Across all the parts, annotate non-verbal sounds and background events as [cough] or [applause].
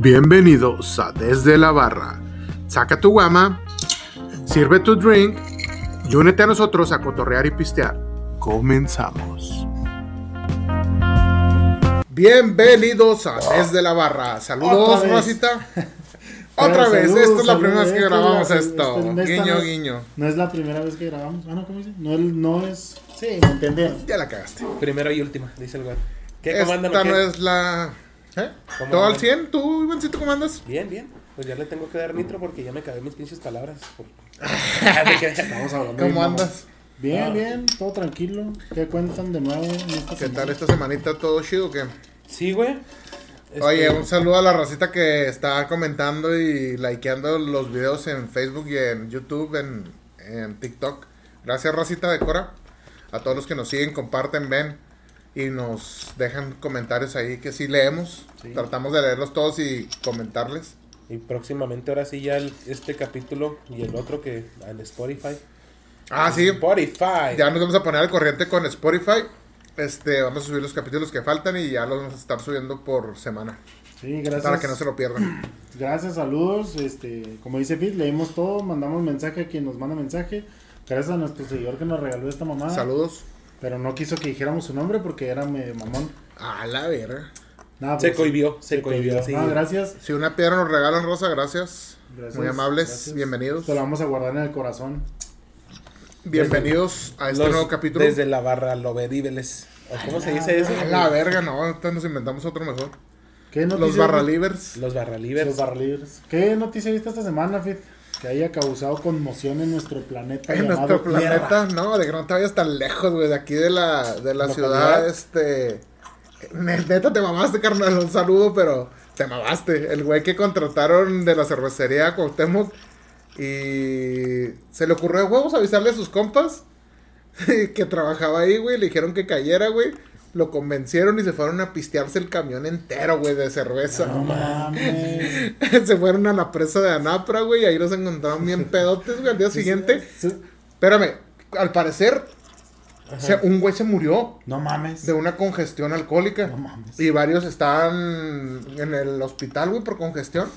Bienvenidos a Desde la Barra. Saca tu guama, sirve tu drink y únete a nosotros a cotorrear y pistear. Comenzamos. Bienvenidos a Desde la Barra. Saludos, Otra. Rosita. [laughs] Otra vez, salud, esta es la primera vez que la- grabamos esto. esta- esta Guiño, no es- guiño. No es la primera vez que grabamos. Ah, no, ¿cómo dice? No, es. Sí, me entendieron. Ya la cagaste. Primera y última, dice el güey. ¿Qué Esta qué? no es la. ¿Eh? ¿Cómo ¿Todo al andan? 100? ¿Tú, Ivancito, cómo andas? Bien, bien. Pues ya le tengo que dar nitro porque ya me cagué mis pinches palabras. Por- [laughs] Estamos hablando. ¿Cómo andas? Bien, Ah. bien, todo tranquilo. ¿Qué cuentan de nuevo esta ¿Qué semana? tal esta semanita? ¿Todo chido o qué? Sí, güey. Este, Oye, un saludo a la racita que está comentando y likeando los videos en Facebook y en YouTube, en, en TikTok. Gracias, racita de Cora. A todos los que nos siguen, comparten, ven y nos dejan comentarios ahí que sí leemos. Sí. Tratamos de leerlos todos y comentarles. Y próximamente, ahora sí, ya el- este capítulo y el otro que en Spotify. Ah, sí. Spotify. Ya nos vamos a poner al corriente con Spotify. Este, vamos a subir los capítulos que faltan y ya los vamos a estar subiendo por semana. Sí, gracias. Para que no se lo pierdan. [clears throat] Gracias, saludos. Este, como dice Fit, leímos todo, mandamos mensaje a quien nos manda mensaje. Gracias a nuestro seguidor que nos regaló esta mamada. Saludos. Pero no quiso que dijéramos su nombre porque era medio mamón. A la verga. Nada, Se pues, cohibió, se cohibió, sí. Ah, gracias. Si una piedra nos regalan, Rosa, gracias. Gracias, Muy amables, gracias. bienvenidos. Te lo vamos a guardar en el corazón. Bienvenidos a este Los- nuevo capítulo. Desde la barra Lobedíbeles. ¿O ¿Cómo se dice eso? A la verga, no, ahorita nos inventamos otro mejor. ¿Qué noticia Los barralivers. Los barralivers. Los barralibres. ¿Qué noticia viste esta semana, Fit? Que haya causado conmoción en nuestro planeta. En nuestro planeta, Tierra. no, de que no te vayas tan lejos, güey, de aquí de la, de la ciudad, este... Neta, te mamaste, carnal, un saludo, pero te mamaste. El güey que contrataron de la cervecería Cuauhtémoc y se le ocurrió de huevos avisarle a sus compas [laughs] que trabajaba ahí, güey, le dijeron que cayera, güey. Lo convencieron y se fueron a pistearse el camión entero, güey, de cerveza. No mames. [laughs] se fueron a la presa de Anapra, güey, y ahí los encontraron bien pedotes, güey, al día siguiente. Sí. Espérame, al parecer, un güey se murió No mames. de una congestión alcohólica. No mames. Y varios están en el hospital, güey, por congestión.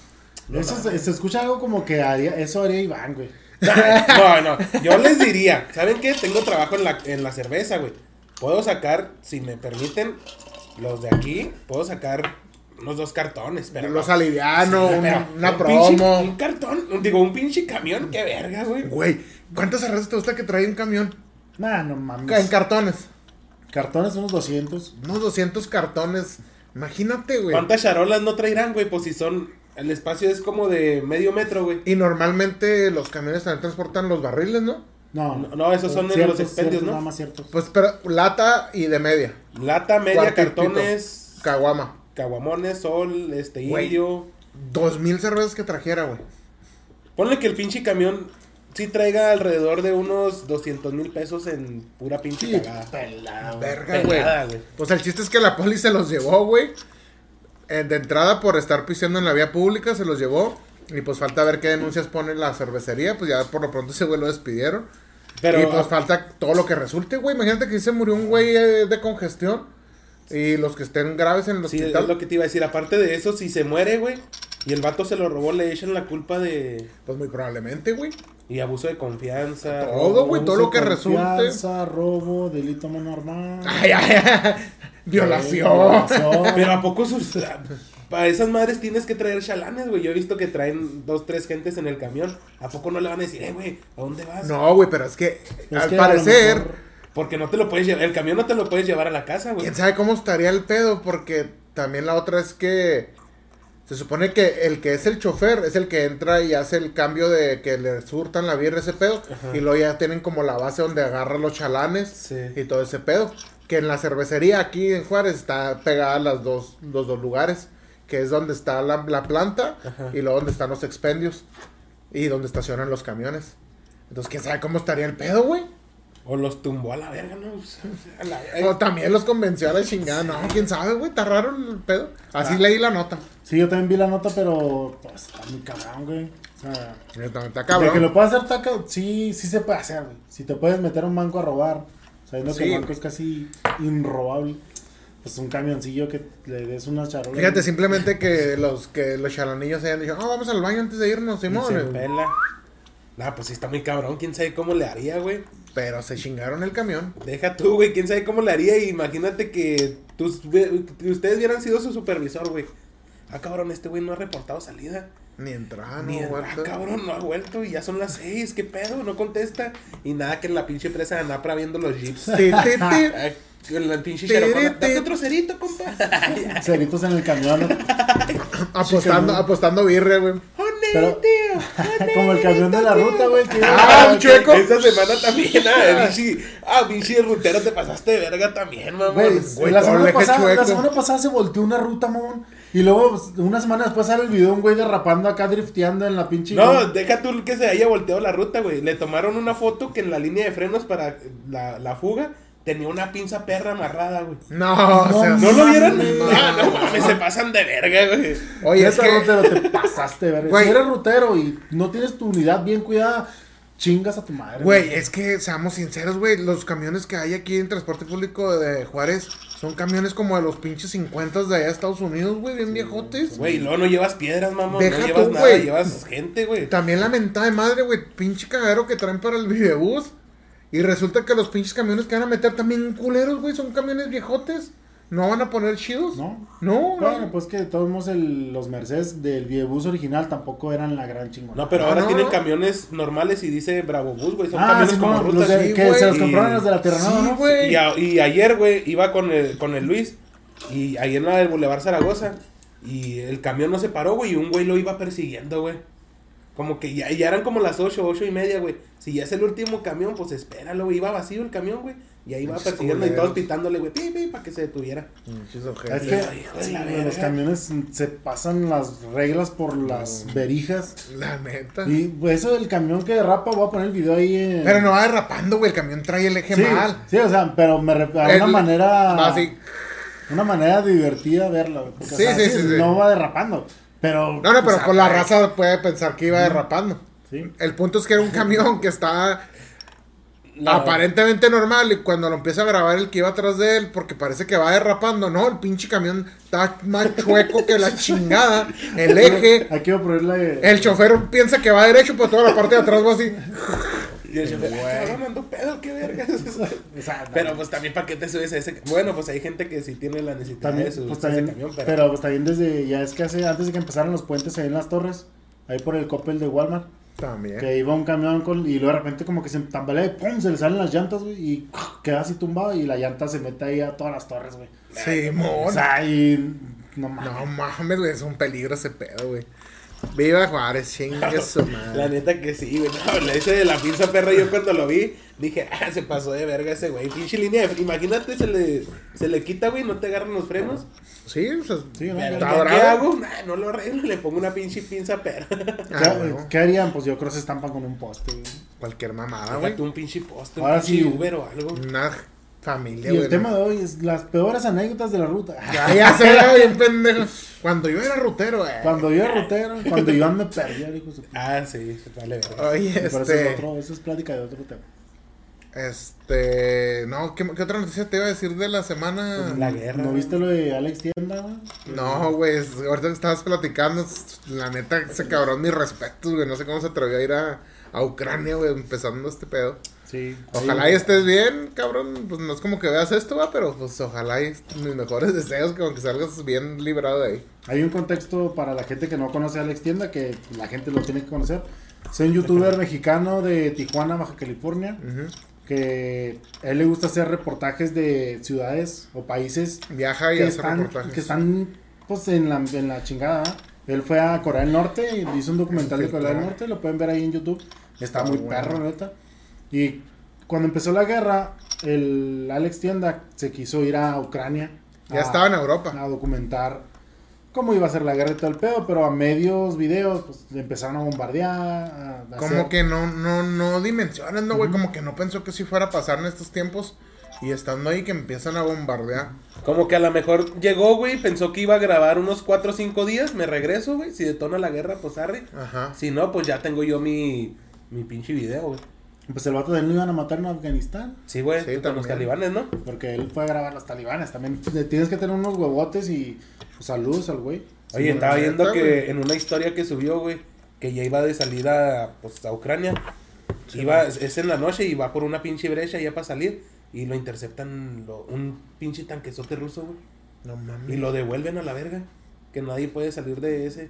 Eso se, se escucha algo como que haría, eso haría Iván, güey. [laughs] No, no, yo les diría, ¿saben qué? Tengo trabajo en la, en la cerveza, güey. Puedo sacar, si me permiten, los de aquí, puedo sacar unos dos cartones, pero los no. aliviano, Sí, una, pero una un pinche- promo. un cartón, un- digo, un pinche camión, qué verga, güey. Güey, ¿cuántas cervezas te gusta que trae un camión? Nah, no En mames. cartones. Cartones unos 200. Unos 200 cartones. Imagínate, güey. ¿Cuántas charolas no traerán, güey? Pues si son, el espacio es como de medio metro, güey. Y normalmente los camiones también transportan los barriles, ¿no? No, No, no, esos son en Ciertos, los expendios, ciertos, ¿no? Nada más ciertos. Pues pero lata y de media. Lata, media, Cuartito. cartones, Caguama. caguamones, sol, este, Güey. indio. Dos mil cervezas que trajera, güey. Ponle que el pinche camión sí traiga alrededor de unos 200 mil pesos en pura pinche Sí, cagada. Pelado. Verga, güey. Pelada, güey. Pues el chiste es que la poli se los llevó, güey. Eh, De entrada, por estar pisteando en la vía pública, se los llevó. Y pues falta ver qué denuncias pone la cervecería. Pues ya por lo pronto ese güey lo despidieron. Pero, y pues falta todo lo que resulte, güey. Imagínate que se murió un güey eh, de congestión. Y los que estén graves en el sí, es hospital. lo que te iba a decir. Aparte de eso, si se muere, güey, y el vato se lo robó, le echan la culpa de... Pues muy probablemente, güey. Y abuso de confianza. Todo, güey, todo lo que Confianza, robo, delito menor armado. Ay, ay, ay. [laughs] Violación. Violación. [laughs] Pero ¿a poco sus... [laughs] Para esas madres tienes que traer chalanes, güey. Yo he visto que traen dos, tres gentes en el camión. ¿A poco no le van a decir, eh, güey, ¿a dónde vas? No, güey, pero es que Es al que parecer... mejor- Porque no te lo puedes llevar, el camión no te lo puedes llevar a la casa, güey. ¿Quién sabe cómo estaría el pedo? Porque también la otra es que se supone que el que es el chofer es el que entra y hace el cambio de que le surtan la birra ese pedo. Ajá. Y luego ya tienen como la base donde agarra los chalanes Sí. y todo ese pedo. Que en la cervecería aquí en Juárez está pegada las dos, los dos lugares. Que es donde está la, la planta Ajá. y luego donde están los expendios. Y donde estacionan los camiones. Entonces, ¿quién sabe cómo estaría el pedo, güey? O los tumbó a la verga, ¿no? [laughs] O sea, a la- O también los convenció a la chingada. No, quién sabe, güey. Está raro el pedo. Así Ah. leí la nota. Sí, yo también vi la nota, pero pues, está muy cabrón, güey. O sea, Está, está de cabrón. que lo puedas hacer taca, sí, sí se puede hacer, güey. Si te puedes meter a un banco a robar, sabiendo que el banco es casi inrobable. Pues un camioncillo que le des una charola. Fíjate, simplemente que los que los chalanillos hayan dicho, oh, vamos al baño antes de irnos, Y se Simón. pela. Nah, pues sí está muy cabrón. ¿Quién sabe cómo le haría, güey? Pero se chingaron el camión. Deja tú, güey. ¿Quién sabe cómo le haría? Imagínate que, tus, ustedes hubieran sido su supervisor, güey. Ah, cabrón, este güey no ha reportado salida. Ni entrada, Ni no, ah, vuelta. cabrón, no ha vuelto y ya son las seis, ¿qué pedo? No contesta. Y nada que en la pinche presa de Napra viendo los jeeps. Ah, [laughs] la pinche Cherokee. Date otro cerito, compa. [laughs] Ceritos en el camión. [laughs] apostando, apostando birria, güey. Pero- Como el camión de la ruta, güey. que iba- Ah, el chueco. Esta semana también, ah, pinche, ah, pinche rutero, te pasaste de verga también, mamá. Güey, la semana pasada se volteó una ruta, mamón. Y luego, pues, una semana después sale el video de un güey derrapando acá, drifteando en la pinche. No, deja tú que se haya volteado la ruta, güey. Le tomaron una foto que en la línea de frenos para la, la fuga tenía una pinza perra amarrada, güey. No, No, o sea, ¿No lo vieron? mames. [laughs] Ah, no mames, se pasan de verga, güey. Oye, es que. rutero, te pasaste, verga. Güey. Si eres rutero y no tienes tu unidad bien cuidada, chingas a tu madre. Güey, es que seamos sinceros, güey. Los camiones que hay aquí en transporte público de Juárez son camiones como de los pinches 50 de allá de Estados Unidos, güey, bien viejotes. Güey, luego no llevas piedras, mamá. Deja no llevas tú, nada, güey. llevas gente, güey. También la mentada de madre, güey. Pinche cagadero que traen para el videobús. Y resulta que los pinches camiones que van a meter también culeros, güey. Son camiones viejotes. ¿No van a poner chidos? ¿No? No, Bueno, no. pues que de todos modos el- los Mercedes del Videobús original tampoco eran la gran chingona. No, pero Ah, ahora no. tienen camiones normales y dice Bravo Bus, güey. Son ah, camiones sí, como no, los rutas. de- sí, que güey. se los Y- compraron los de la Tierra Sí, ¿no? güey. Y, a- y ayer, güey, iba con el, con el Luis. Y ahí en la del Boulevard Zaragoza. Y el camión no se paró, güey. Y un güey lo iba persiguiendo, güey. Como que ya, ya eran como las ocho, ocho y media, güey. Si ya es el último camión, pues espéralo, güey. Iba vacío el camión, güey. Y ahí iba Pinches persiguiendo y todos pitándole, güey, pi, pi, para que se detuviera. Es que sí, güey, los camiones se pasan las reglas por las verijas. La neta. Y pues, eso del camión que derrapa, voy a poner el video ahí en... Pero no va derrapando, güey. El camión trae el eje sí, mal. sí, o sea, pero me a El- una manera... Va así. Una manera divertida verla, güey, porque, o Sí, sea, sí, sí, sí. No va derrapando, pero... No, no, pero o sea, con la raza puede pensar que iba derrapando. Sí. El punto es que era un camión que estaba Aparentemente normal y cuando lo empieza a grabar el que iba atrás de él, porque parece que va derrapando, no, el pinche camión está más chueco que la chingada, el eje, Aquí voy a ponerle... el chofer piensa que va derecho, pero toda la parte de atrás va así. Y el chofer, "Ah, pedo, qué vergas. [laughs] o sea, Pero pues también, ¿para qué te subes a ese? Bueno, pues hay gente que sí tiene la necesidad También, de subirse pues, ese camión, pero... pero pues también desde, ya es que hace, antes de que empezaran los puentes ahí en las torres, ahí por el Coppel de Walmart, También. que iba un camión con, y luego de repente como que se tambalea y pum, se le salen las llantas, güey, y [clears throat] queda así tumbado y la llanta se mete ahí a todas las torres, güey. Sí, O mon. sea, y no mames. No mames, güey, es un peligro ese pedo, güey. Viva Juárez, chingue su La madre. neta que sí, güey. No, le ese de la pinza perra, yo cuando lo vi, dije, ah, se pasó de verga ese güey. Pinche línea de... Imagínate, se le, se le quita, güey, no te agarran los frenos. Sí, o sea, Sí, ¿no? Pero, está ¿qué, hago? Nah, no lo arreglo, le pongo una pinche pinza perra. ¿Qué, Ah, bueno, qué harían? Pues yo creo que se estampan con un poste, güey. cualquier mamada, güey. Un pinche poste, un Ahora pinche sí. Uber o algo. Una familia, Y güey. el tema de hoy es las peores anécdotas de la ruta. Ya, [laughs] ya se ve bien pendejo. Cuando yo era rutero, güey. Cuando yo era rutero, cuando Iván me perdía, dijo su Ah, sí, vale verga. Oye, Pero eso es este. otro, eso es plática de otro tema. Este. No, ¿qué, qué otra noticia te iba a decir de la semana? La guerra. ¿No viste lo de Alex Tienda, güey? No, güey. Ahorita que estabas platicando, la neta, ese cabrón, mis respetos, güey. No sé cómo se atrevió a ir a, a Ucrania, güey, empezando este pedo. Sí. Ojalá y estés bien, cabrón. Pues no es como que veas esto, va, pero pues ojalá y mis mejores [laughs] deseos, como que salgas bien librado de ahí. Hay un contexto para la gente que no conoce a Alex Tienda, que la gente lo tiene que conocer. Es un youtuber mexicano de Tijuana, Baja California, que a él le gusta hacer reportajes de ciudades o países Viaja y que hace están, reportajes. que están pues en la, en la chingada. Él fue a Corea del Norte y hizo un documental de Corea del Norte, lo pueden ver ahí en YouTube. Está Está muy bueno. perro, neta. Y cuando empezó la guerra, el Alex Tienda se quiso ir a Ucrania. Ya a- estaba en Europa. a documentar cómo iba a ser la guerra y todo el pedo, pero a medios videos pues empezaron a bombardear. a- a Como hacer- que no, no, no dimensionan, ¿no, güey? Como que no pensó que sí fuera a pasar en estos tiempos. Y estando ahí que empiezan a bombardear. Como que a lo mejor llegó, güey, pensó que iba a grabar unos 4 o 5 días, me regreso, güey. Si detona la guerra, pues arre. Ajá. Si no, pues ya tengo yo mi, mi pinche video, güey. Pues el vato de él lo iban a matar en Afganistán. Sí, güey, Sí, con los talibanes, ¿no? Porque él fue a grabar a los talibanes. También tienes que tener unos huevotes y pues, saludos al güey. Oye, Sí, estaba viendo que güey. en una historia que subió, güey, que ya iba de salida pues, a Ucrania. iba, es, es en la noche y va por una pinche brecha ya para salir. Y lo interceptan lo- un pinche tanquezote ruso, güey. No mames. Y lo devuelven a la verga. Que nadie puede salir de ese.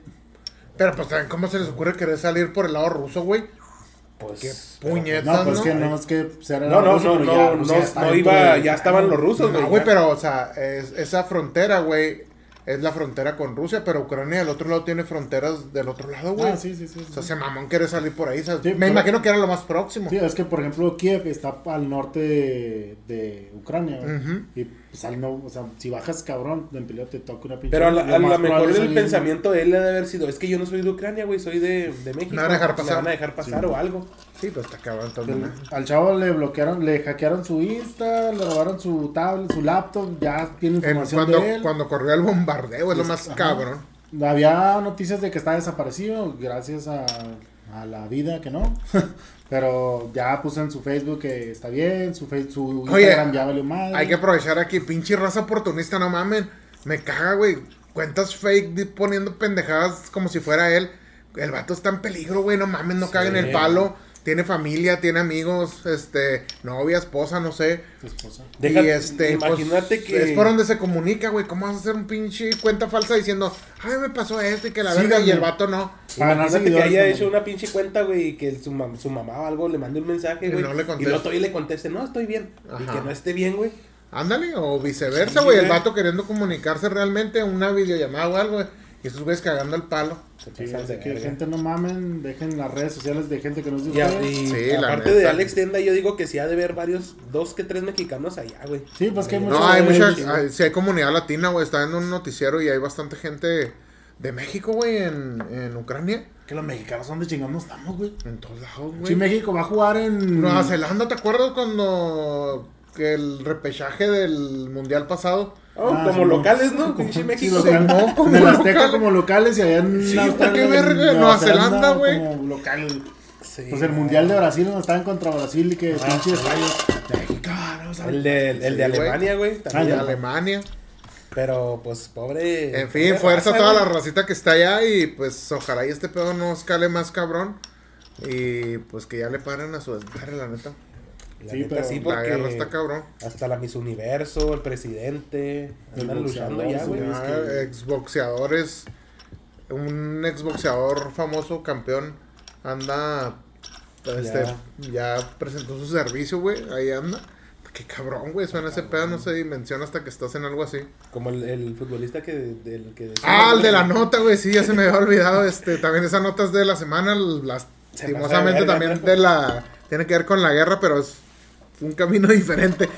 Pero pues también, ¿cómo se les ocurre querer salir por el lado ruso, güey? Pues. Qué pero, puñet- No, pues ¿no? que no es que No, no, no, no, no, no iba, ya estaban los rusos, güey. No, güey, ya. pero, o sea, es- esa frontera, güey, es la frontera con Rusia, pero Ucrania del otro lado tiene fronteras del otro lado, güey. Ah, sí, sí, sí. sí. O sea, ese mamón quiere salir por ahí. Sí, me pero- imagino que era lo más próximo. Sí, es que por ejemplo Kiev está al norte de, de Ucrania, güey. Y pues al no, o sea, si bajas cabrón, en pelea te toca una pinche. Pero a, la- lo a más lo mejor el pensamiento de él debe haber sido, es que yo no soy de Ucrania, güey, soy de, de México. Me van a dejar pasar. Me van a dejar pasar Sí. o algo. Sí, pues está cabrón todo el El- mundo. al chavo le bloquearon, le hackearon su Insta, le robaron su tablet, su laptop, ya tiene En- información cuando, de él. cuando corrió el bombardeo, es lo más Ajá. cabrón. Había noticias de que está desaparecido, gracias a, a la vida que no. [laughs] Pero ya puso en su Facebook que está bien, su, su Oye, Instagram ya valió madre. Hay que aprovechar aquí, pinche raza oportunista, no mamen. Me caga, güey. Cuentas fake poniendo pendejadas como si fuera él. El vato está en peligro, güey, no mames, no caguen el palo. Tiene familia, tiene amigos, este, novia, esposa, no sé. Tu esposa. Deja- y este, pues, imagínate que- Es por donde se comunica, güey. ¿Cómo vas a hacer un pinche cuenta falsa diciendo, ay, me pasó esto y que la verga Síganme. y el vato no? Imagínate que haya hecho una pinche cuenta, güey, y que su, mam- su mamá o algo le mande un mensaje, Y güey. no le y conteste. luego todavía le conteste, no, estoy bien. Y que no esté bien, güey. Ándale, o viceversa, Sí, güey. el vato queriendo comunicarse realmente, una videollamada o algo, güey. Y esos güeyes cagando el palo. Sí, así de que verga. gente no mamen, dejen las redes sociales de gente que nos dice Y, a- y Sí, la aparte neta. de Alex Tienda, yo digo que sí ha de ver varios, dos que tres mexicanos allá, güey. Sí, pues que hay No, muchos No, hay mucha, sí. hay- sí hay comunidad latina, güey. Está en un noticiero y hay bastante gente de México, güey, en, en Ucrania. Que los mexicanos son de chingón, no estamos, güey. En todos lados, güey. Si México va a jugar en. Nueva Zelanda, ¿te acuerdas cuando que el repechaje del mundial pasado? Oh, Ah, como sí, locales, ¿no? como- Pinche sí, México. no, [laughs] como en el Azteca local. como locales y allá en Sí, Australia, qué en verga, Nueva Zelanda, güey. Como locales. Sí, Pues el no. mundial de Brasil donde estaban contra Brasil y que Ah, pinches rayos mexicanos. El de, el de Sí, güey. Alemania, güey. De también. ya. Alemania. Pero, pues, pobre. En fin, fuerza a raza, toda la racita que está allá y pues ojalá y este pedo no escale más cabrón. Y pues que ya le paren a su desmadre, la neta. La Sí, neta, pero sí, La porque guerra está cabrón. hasta la Miss Universo, el presidente, El andan luchando ya, güey. que- exboxeadores, un exboxeador famoso, campeón, anda, este, ya, presentó su servicio, güey, ahí anda. Qué cabrón, güey, suena ese pedo, no se dimensiona hasta que estás en algo así. Como el, el futbolista que, del que Ah, el de la nota, güey, sí, ya se me había olvidado, este, también esa nota es de la semana, lastimosamente también de la, tiene que ver con la guerra, pero es un camino [laughs] diferente.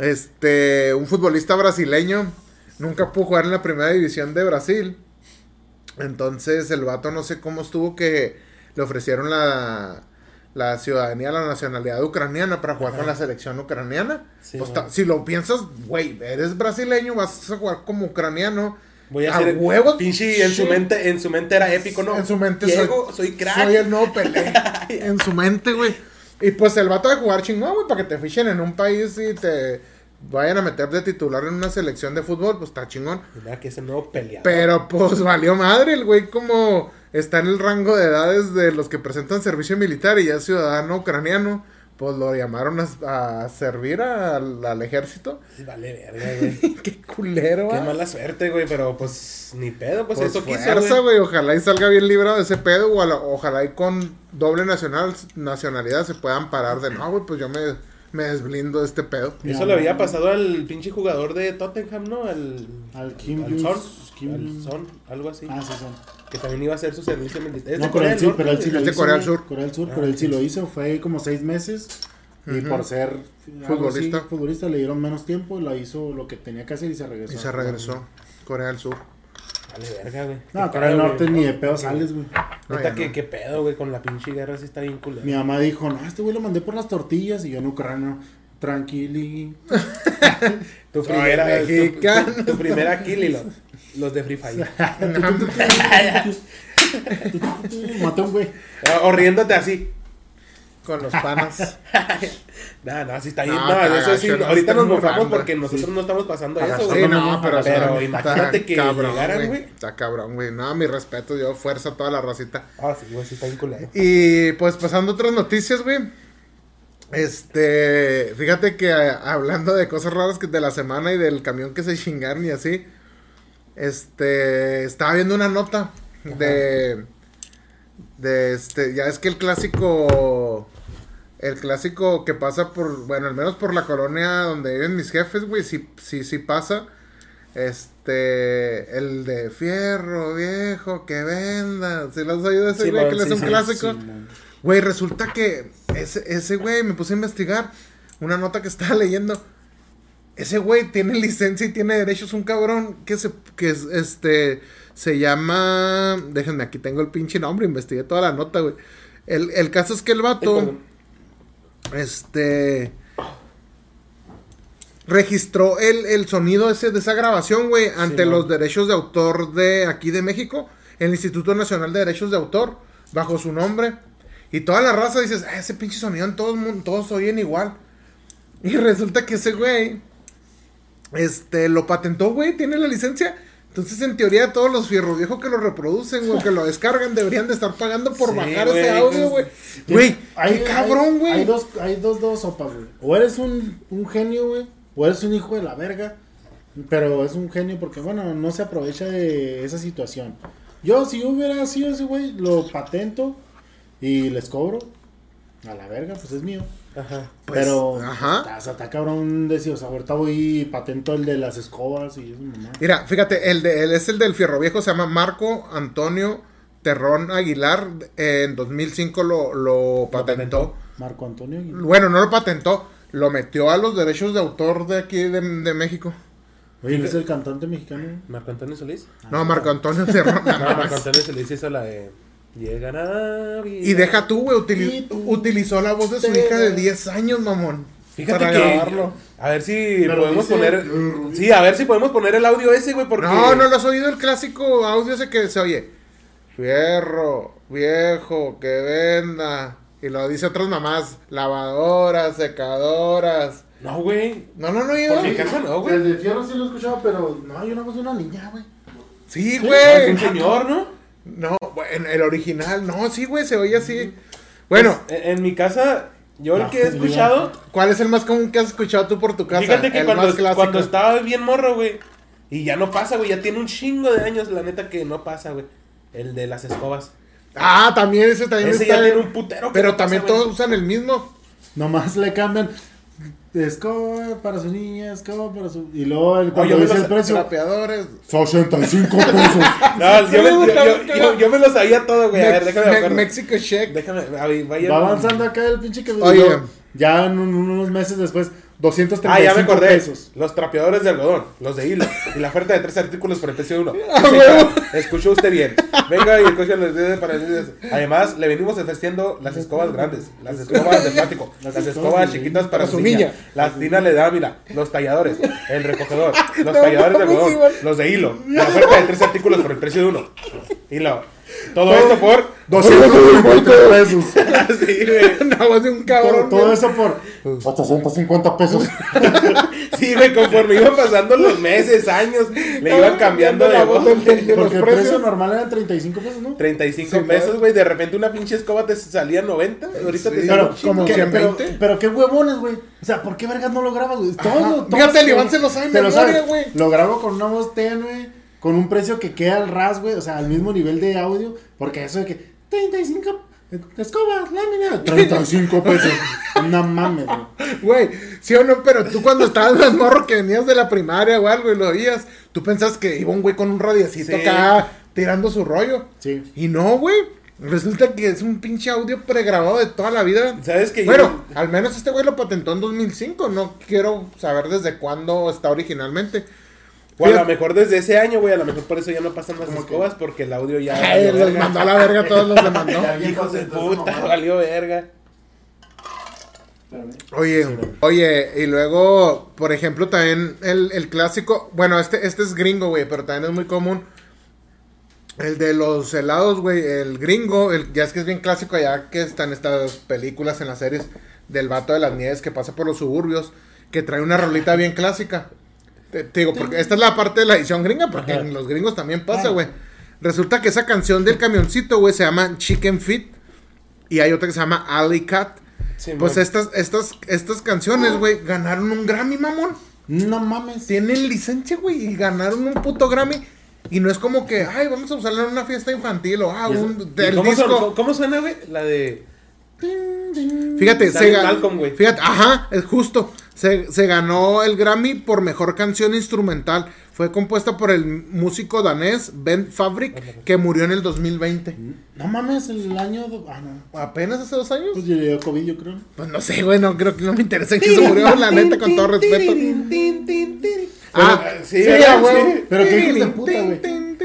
Este, un futbolista brasileño nunca pudo jugar en la primera división de Brasil. Entonces el vato no sé cómo estuvo que le ofrecieron la, la ciudadanía, la nacionalidad ucraniana para jugar con la selección ucraniana. Sí, Pues, si lo piensas, güey, eres brasileño, vas a jugar como ucraniano. Voy a A hacer pinche en su mente, en su mente era épico, ¿no? En su mente Llego, soy, crack. Soy el nuevo Pelé. [laughs] en su mente, güey. Y pues el vato de jugar chingón, güey, para que te fichen en un país y te vayan a meter de titular en una selección de fútbol, pues está chingón. Mira que es el nuevo peleador. Pero pues [laughs] valió madre, el güey como está en el rango de edades de los que presentan servicio militar y ya es ciudadano ucraniano, pues lo llamaron a, a servir al, al ejército. Sí, Vale, verga, güey. [laughs] Qué culero, Qué ah. mala suerte, güey, pero pues ni pedo, pues, Pues eso quiso, fuerza, güey. güey. Ojalá y salga bien librado de ese pedo. O la- ojalá y con doble nacional, nacionalidad se puedan parar de no, güey. Pues yo me, me desblindo de este pedo. Eso le había pasado al pinche jugador de Tottenham, ¿no? Al, Al Kim al Kim- Son, algo así. Ah, sí, son. Que también iba a hacer su servicio militar. No, pero Corea él del sí, pero él sí lo de hizo. Corea del. Sur. Corea del Sur, pero él sí lo hizo. Fue como seis meses. Y por ser Futbolista. así, futbolista le dieron menos tiempo. La hizo lo que tenía que hacer y se regresó. Y se regresó. Corea del Sur. Vale, verga, güey. No, Corea del Norte ni de pedo sales, güey. Neta, que no. qué pedo, güey, con la pinche guerra sí está bien culero. Mi mamá dijo, no, este güey lo mandé por las tortillas. Y yo en ucraniano, tranquili. [laughs] Tu primera, mexicano. tu, tu primera kill y los, de Free Fire. [laughs] Mató un güey. o, o riéndote así. con los panas. [laughs] No, no, así está bien. No, eso sí, no ahorita nos mofamos porque nosotros no estamos pasando Ajá, eso, sí, güey. no, pero, está imagínate que llegaran, güey. Está cabrón, güey. No, mi respeto, yo fuerza a toda la racita. Ah, sí, güey, sí está bien culero. Y pues pasando a otras noticias, güey. Este, fíjate que eh, hablando de cosas raras que de la semana y del camión que se chingaron y así, este, estaba viendo una nota de, de este, ya es que el clásico, el clásico que pasa por, bueno, al menos por la colonia donde viven mis jefes, güey, sí, sí, sí pasa. Este, el de fierro viejo que venda. ¿Sí lo has oído ese Sí, güey que le sí, hace un clásico? Güey, resulta que ese, ese güey me puse a investigar una nota que estaba leyendo. Ese güey tiene licencia y tiene derechos, un cabrón que se, que es, este, se llama, déjenme, aquí tengo el pinche nombre, investigué toda la nota, güey. El, el caso es que el vato, este, registró el, el sonido ese de esa grabación, güey, ante los derechos de autor de aquí de México, el Instituto Nacional de Derechos de Autor, bajo su nombre. Y toda la raza dices, "Ah, ese pinche sonido en todo el mundo, todos oyen igual. Y resulta que ese güey, este, lo patentó, güey, tiene la licencia. Entonces, en teoría, todos los fierro viejos que lo reproducen, güey, que lo descargan, deberían de estar pagando por Sí, bajar güey, ese audio, güey. pues, Güey, Hay- qué cabrón, hay- güey. Hay dos, hay dos, dos sopas, güey. O eres un, un genio, güey. O eres un hijo de la verga. Pero es un genio porque, bueno, no se aprovecha de esa situación. Yo, si hubiera sido ese güey, lo patento y les cobro. A la verga, pues es mío. Ajá. Pues, pero, ajá. Está, está- está cabrón decir, o sea, ahorita voy y patento el de las escobas y eso, mamá. Mira, fíjate, el de él es el del fierro viejo, se llama Marco Antonio Terrón Aguilar. En 2005 lo, lo patentó. Marco Antonio. Aguilar. Bueno, no lo patentó, lo metió a los derechos de autor de aquí de, de México. Oye, ¿no es el cantante mexicano? ¿Marco Antonio Solís? No, Marco Antonio Terrón. [laughs] No, Marco Antonio Solís hizo la de. Llega Navidad. Y deja tú, güey, utilizó la voz de su hija de das. 10 años, mamón. Fíjate para que. grabarlo. A ver si Pero podemos dice- poner. Sí, a ver si podemos poner el audio ese, güey, porque. No, no lo has oído el clásico audio ese que se oye. Fierro, viejo, que venda. Y lo dice otras mamás, lavadoras, secadoras. No, güey. No, no, no, yo. Por mi casa no, güey. El de fierro sí lo he escuchado, pero no hay una voz de una niña, güey. Sí, No, es güey. un señor, ¿no? No, bueno, el original, no, sí, güey, se oye así. Bueno, Pues, en, en mi casa, yo el No, que he escuchado. ¿cuál es el más común que has escuchado tú por tu casa? Fíjate que el cuando, más clásico. cuando estaba bien morro, güey. Y ya no pasa, güey. Ya tiene un chingo de años, la neta, que no pasa, güey. El de las escobas. Ah, también ese también Ese está ya bien. tiene un putero que Pero no pasa, también güey. todos usan el mismo. Nomás le cambian escoba para su niña, escoba para su. Y luego el, cuando dice el precio, Trapeadores. 85 pesos. [laughs] No, yo, me- yo, yo, yo- yo me lo sabía todo, güey. A ver, déjame Me- acuerdo. Mexico Check. Déjame, a ver, vaya. Va avanzando acá el pinche que Oye. Ya en un- unos meses después, 235 Ah, ya me acordé. pesos. Los trapeadores de algodón, los de hilo. Y la oferta de tres artículos por el precio de uno. [laughs] Ah, Sí. Escuchó usted bien. Venga y escucha los dedos para Además, le venimos ofreciendo las escobas grandes, las escobas de [laughs] plástico, las, escobas de- chiquitas para, su niña. niña. Las tinas le da, mira, los talladores, el recogedor, [laughs] los talladores de algodón, los de hilo. La oferta de tres artículos por el precio de uno. Hilo. Todo esto por 250 pesos. [laughs] sí, güey. Una voz de un Todo, cabrón. todo güey. eso por 850 pesos. [laughs] Sí, güey, conforme iban pasando los meses, años, le iban cambiando de la voz de los Porque el precio normal eran 35 pesos, ¿no? 35 Sí, pesos, güey. De repente una pinche escoba te salía 90. Ahorita Sí, te sale Pero, como ¿qué- 120. pero, pero qué huevones, güey. O sea, ¿por qué vergas no lo grabas, güey? Todo, Ajá. todo Fíjate, Iván se lo sabe en te lo memoria, sabe. güey. Lo grabo con una voz tenue, con un precio que queda al ras, güey. O sea, al mismo nivel de audio. Porque eso de que 35 escobas, lámina. 35 pesos. No mames, güey. Güey, sí o no, pero tú cuando estabas más morro que venías de la primaria o algo y lo oías, tú pensabas que iba un güey con un radiacito Sí. acá tirando su rollo. Sí. Y no, güey. Resulta que es un pinche audio pregrabado de toda la vida. ¿Sabes que Bueno, al menos este güey lo patentó en 2005. No quiero saber desde cuándo está originalmente. O a lo mejor desde ese año, güey. A lo mejor por eso ya no pasan las ¿Cómo que? escobas. Porque el audio ya. Ay, los verga. mandó a la verga, todos los demandó. [laughs] Hijos de puta, mamá. valió verga. Oye, oye, y luego, por ejemplo, también el, el clásico, bueno, este, este es gringo, güey, pero también es muy común. El de los helados, güey, el gringo, el, ya es que es bien clásico allá que están estas películas en las series del vato de las nieves que pasa por los suburbios, que trae una rolita bien clásica. Te, te digo, porque esta es la parte de la edición gringa, porque Ajá. en los gringos también pasa, Claro. güey. Resulta que esa canción del camioncito, güey, se llama Chicken Feet y hay otra que se llama Alley Cat. Sí, Pues man. estas, estas, estas canciones, güey, ganaron un Grammy, mamón. No mames. Tienen licencia, güey, y ganaron un puto Grammy. Y no es como que, ay, vamos a usarla en una fiesta infantil o, ah, un, ¿Y del ¿Cómo, disco. son- cómo suena, güey? La de. Fíjate, se, ga- Malcolm, güey. fíjate, ajá, es justo. Se, se ganó el Grammy por mejor canción instrumental. Fue compuesta por el músico danés Ben Fabric, que murió en el 2020. No mames, el año. do- Ah, no. ¿Apenas hace dos años? Pues yo le dio COVID, yo creo. Pues no sé, güey, no creo que no me interesa en que se murió, la neta, con todo respeto. Ah, sí, sí, a. Sí. Pero qué hijos de puta, güey.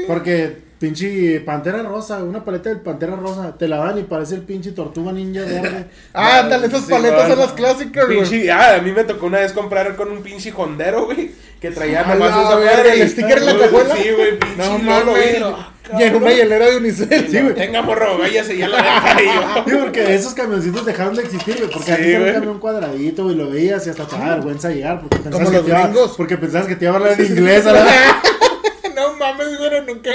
Porque pinche pantera rosa, una paleta del pantera rosa, te la dan y parece el pinche tortuga ninja verde. [laughs] Ah, dale, esas Sí, paletas son las clásicas, güey. Pinche- ah, a mí me tocó una vez comprar con un pinche hondero, güey. Que traía A nomás la esa madre. el sticker en la cajuela. Sí, güey, pinche No lolo, mames. güey. Ah, Y en una hielera de unicel. Sí, güey. Tenga morro, váyase ya la deja ahí. [laughs] Sí, porque esos camioncitos dejaron de existir, güey. Porque Sí, antes era un camión cuadradito, güey, lo veías y hasta te daba vergüenza llegar. Porque pensabas, que los te iba, gringos. porque pensabas que te iba a hablar en inglés. [laughs] la- No mames, güey, nunca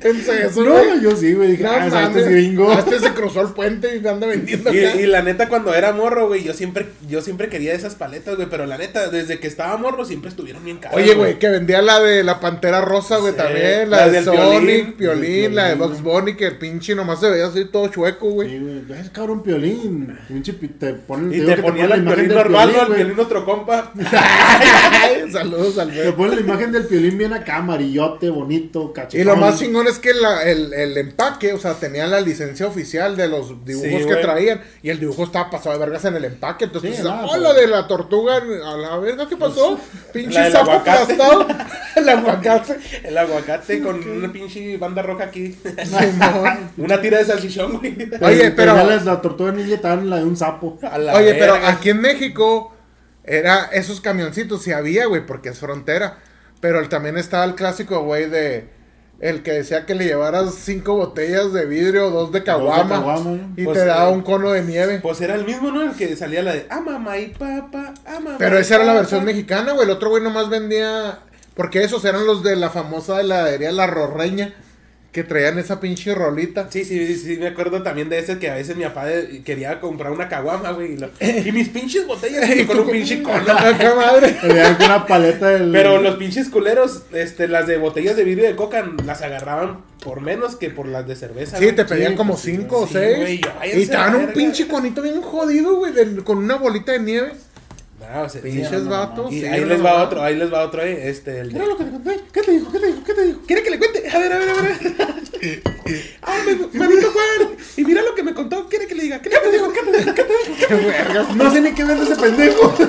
pensé eso, No, güey. yo sí, güey. Dije, No ah, este mames. es gringo. Este se cruzó el puente y anda vendiendo Y, acá. y la neta, cuando era morro, güey, yo siempre, yo siempre quería esas paletas, güey. Pero la neta, desde que estaba morro, siempre estuvieron bien caras. Oye, güey, que vendía la de la Pantera Rosa, güey, Sí, también. La, la de del Sonic, Piolín. Piolín, la de Piolín, Box güey. Bunny, que el pinche nomás se veía así todo chueco, güey. Sí, güey. Es cabrón piolín. Pinche pi- te ponen, Y digo te que ponen el violín del normal, ¿no? El güey. violín nuestro compa. [laughs] Saludos al Te güey. ponen la imagen del piolín bien acá, amarillote, bonito, cachetón. Y lo más chingón es que la- el, el empaque, o sea, tenían la licencia oficial de los dibujos Sí, que güey. traían. Y el dibujo estaba pasado de vergas en el empaque. Entonces, Sí, no, oh, pues- lo de la tortuga, a la verga, ¿qué pasó? La Pinche sapo aplastado. [laughs] el aguacate. [laughs] El aguacate con una pinche banda roja aquí. [laughs] Una tira de salchichón, güey. Oye, pero- La, la tortuga ninja estaban la de un sapo. La Oye, pero aquí en México era esos camioncitos, sí había, güey, porque es frontera. Pero también estaba el clásico, güey, de el que decía que le llevaras cinco botellas de vidrio, dos de caguama, y Pues, te daba un cono de nieve. Pues era el mismo, ¿no? El que salía la de ah, mamá y papá, ah, mamá Pero y esa era la papá". versión mexicana, güey. El otro güey nomás vendía. Porque esos eran los de la famosa heladería La Rorreña. Que traían esa pinche rolita. Sí, sí, sí, sí, me acuerdo también de ese que a veces mi papá quería comprar una caguama, güey. Y, lo- [laughs] y mis pinches botellas y con un pinche cono. ¡Qué madre! [laughs] Una paleta del. Pero los pinches culeros, este, las de botellas de vidrio de coca, las agarraban por menos que por las de cerveza. Sí, güey. te pedían Sí, como pues sí, cinco o sí, seis. güey, y te la un pinche conito bien jodido, güey. de- Con una bolita de nieve. No, o sea, Pinches vatos. Y ahí les va otro, ahí les va otro, eh, este, el de... Mira lo que te conté. ¿Qué te dijo? ¿Qué te dijo? ¿Qué te dijo? ¿Quiere que le cuente? A ver, a ver, a ver. [laughs] ah, me, manito Juan. Y mira lo que me contó. ¿Quiere que le diga? ¿Qué te dijo? ¿Qué te dijo? ¿Qué te dijo? Qué [laughs] vergas. No sé ni qué ver ese pendejo. [laughs]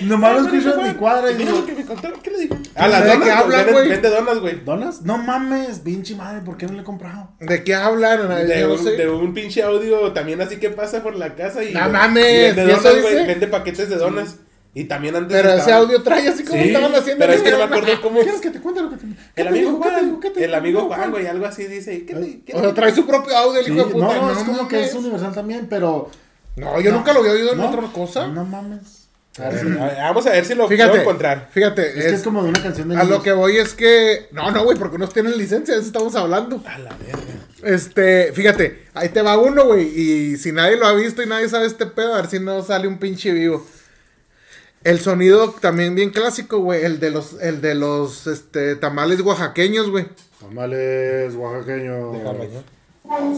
Nomás lo Manito escucho en mi cuadra y Mira lo digo. que me contó. ¿Qué le dijo? Ah, A las ¿de donas, qué hablan, vende- güey? Vende donas, güey. ¿Donas? No mames, pinche madre, ¿por qué no le he comprado? ¿De qué hablan? De un, de un pinche audio también así que pasa por la casa y... No mames, Vende ¿y eso donas, güey. Vende paquetes de donas. Y también antes Pero ese audio trae así como Sí, estaban haciendo. pero es que no me acuerdo cómo... ¿Quieres que te cuente lo que te ¿Qué El amigo Juan, el amigo Juan, güey, algo así dice. ¿qué te- qué O sea, trae su propio audio el Sí, hijo de puta. no, No, es como que es universal también, pero. No, yo No. nunca lo había oído en No. otra cosa. No mames. A ver, a ver, Vamos a ver si lo Fíjate, puedo encontrar. fíjate, Es que es como de una canción de a lo niños. que voy es que, no, no, güey, porque unos tienen licencia, de eso estamos hablando. A la verga. Este, fíjate, ahí te va uno, güey, y si nadie lo ha visto y nadie sabe este pedo, a ver si no sale un pinche vivo. El sonido también bien clásico, güey, el de los, el de los, este, tamales oaxaqueños, güey. Tamales oaxaqueños.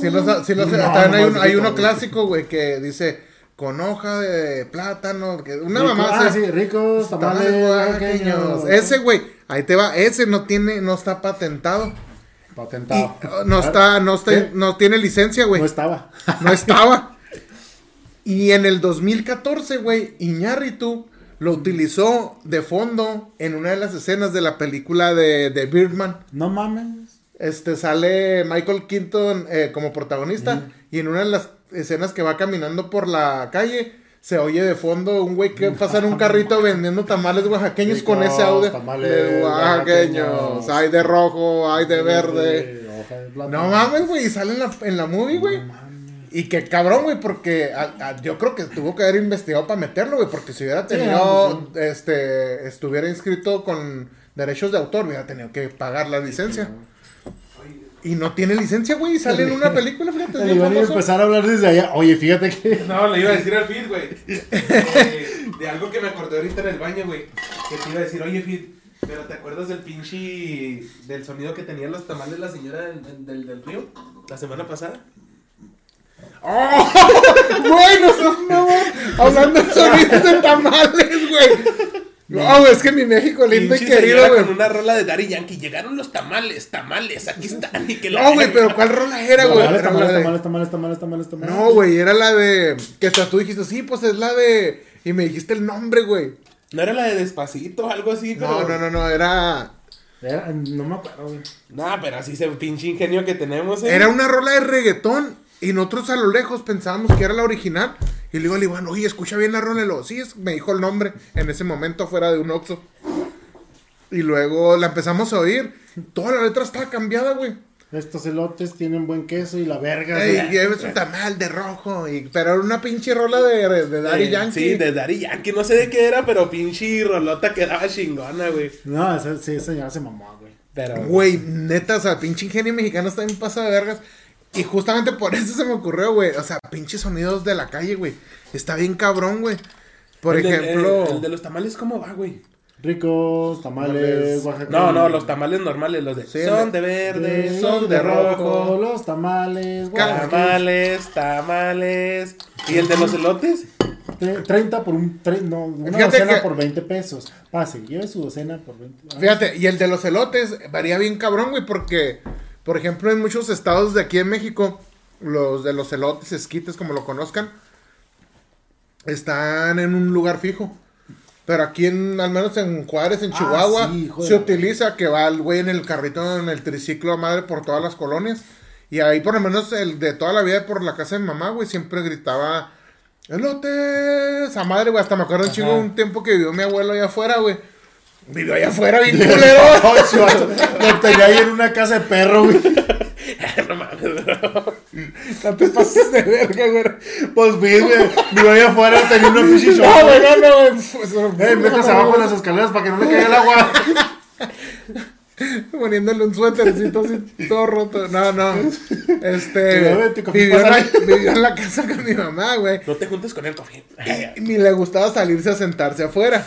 Sí los, sí los, No, también hay, un- hay uno clásico, güey, que dice, con hoja de plátano, que una Rico- mamá Ah, sí, ricos tamales, Tamales. Ese, güey, ahí te va. Ese no tiene, no está patentado. Patentado. uh, no está, no está, ¿Qué? no tiene licencia, güey. No estaba. [laughs] No estaba. Y en el 2014, güey, Iñárritu lo utilizó de fondo en una de las escenas de la película de, de Birdman. No mames. Este sale Michael Keaton eh, como protagonista y en una de las escenas que va caminando por la calle se oye de fondo un güey que pasa en un carrito vendiendo tamales oaxaqueños con ese audio. tamales de oaxaqueños. Hay de rojo, hay de verde. No mames, güey, y sale en la, en la movie, güey. Y que cabrón, güey, porque a- a- yo creo que tuvo que haber investigado para meterlo, güey, porque si hubiera tenido, no, este, estuviera inscrito con derechos de autor, hubiera tenido que pagar la licencia. Y no tiene licencia, güey, y sale en una película, fíjate, es El bien Iván iba a empezar a hablar desde allá. Oye, fíjate que. No, le iba a decir al Fit, güey. De, [laughs] de algo que me acordé ahorita en el baño, güey. Que te iba a decir, oye, Fit, pero ¿te acuerdas del pinche. del sonido que tenían los tamales la señora del, del, del río? La semana pasada. [laughs] Güey, no seas mamón. Hablando de sonidos de tamales, güey. No, güey, es que mi México lindo y querido, güey. con una rola de Daddy Yankee. Llegaron los tamales, tamales, aquí están. Y que la No, güey, pero ¿cuál rola era, güey? La tamales, de- tamales, tamales, tamales, tamales, tamales. No, güey, era la de. Que hasta tú dijiste, sí, pues es la de. Y me dijiste el nombre, güey. No era la de Despacito, algo así, pero. No, no, no, no, era. Era- no me acuerdo, güey. Nah, pero así ese pinche ingenio que tenemos, eh. Era una rola de reggaetón. Y nosotros a lo lejos pensábamos que era la original. Y le digo al Iván, oye, escucha bien la rola. Y luego, sí, es- me dijo el nombre en ese momento fuera de un Oxxo. Y luego la empezamos a oír. Toda la letra estaba cambiada, güey. Estos elotes tienen buen queso y la verga. Ey, sí. lleves un tamal de rojo. Y, pero era una pinche rola de, de Daddy Eh, Yankee. Sí, de Daddy Yankee. No sé de qué era, pero pinche rolota quedaba chingona, güey. No, esa, sí, esa señora se mamó, güey. Pero. Güey, neta, o sea, pinche ingenio mexicano está en pasa de vergas. Y justamente por eso se me ocurrió, güey. O sea, pinches sonidos de la calle, güey. Está bien cabrón, güey. Por el de- ejemplo. el, el de los tamales, ¿cómo va, güey? Ricos, tamales. Oaxaca. No, no, los tamales normales, los de. Sí, son de- de verde, De- son de rojo. Los tamales, Oaxaca. Tamales, tamales. ¿Y el de los elotes? Tre- 30 por un. tre- no, una Fíjate docena que- por 20 pesos. Pase, lleve su docena por 20. Ah, Fíjate, y el de los elotes varía bien cabrón, güey, porque, por ejemplo, en muchos estados de aquí en México, los de los elotes, esquites, como lo conozcan, están en un lugar fijo. Pero aquí, en, al menos en Juárez, en Ah, Chihuahua, sí, se utiliza que va el güey en el carrito, en el triciclo a madre por todas las colonias. Y ahí, por lo menos, el de toda la vida por la casa de mi mamá, güey, siempre gritaba, elotes, a madre, güey. Hasta me acuerdo un chingo un tiempo que vivió mi abuelo allá afuera, güey. Vivió allá afuera, bien [laughs] culero. [laughs] Lo tenía ahí en una casa de perro, güey. [laughs] no mames, bro. No te pases de verga, güey. Pues vi, güey. Mi allá afuera tenía una pinche No, güey, no, no, güey. Eh, métase abajo de las escaleras para que no le caiga el agua. [laughs] Poniéndole un suétercito así todo roto. No, no. Este. Vivió en, la, vivió en la casa con mi mamá, güey. No te juntes con él, Cofi. Y ni le gustaba salirse a sentarse afuera.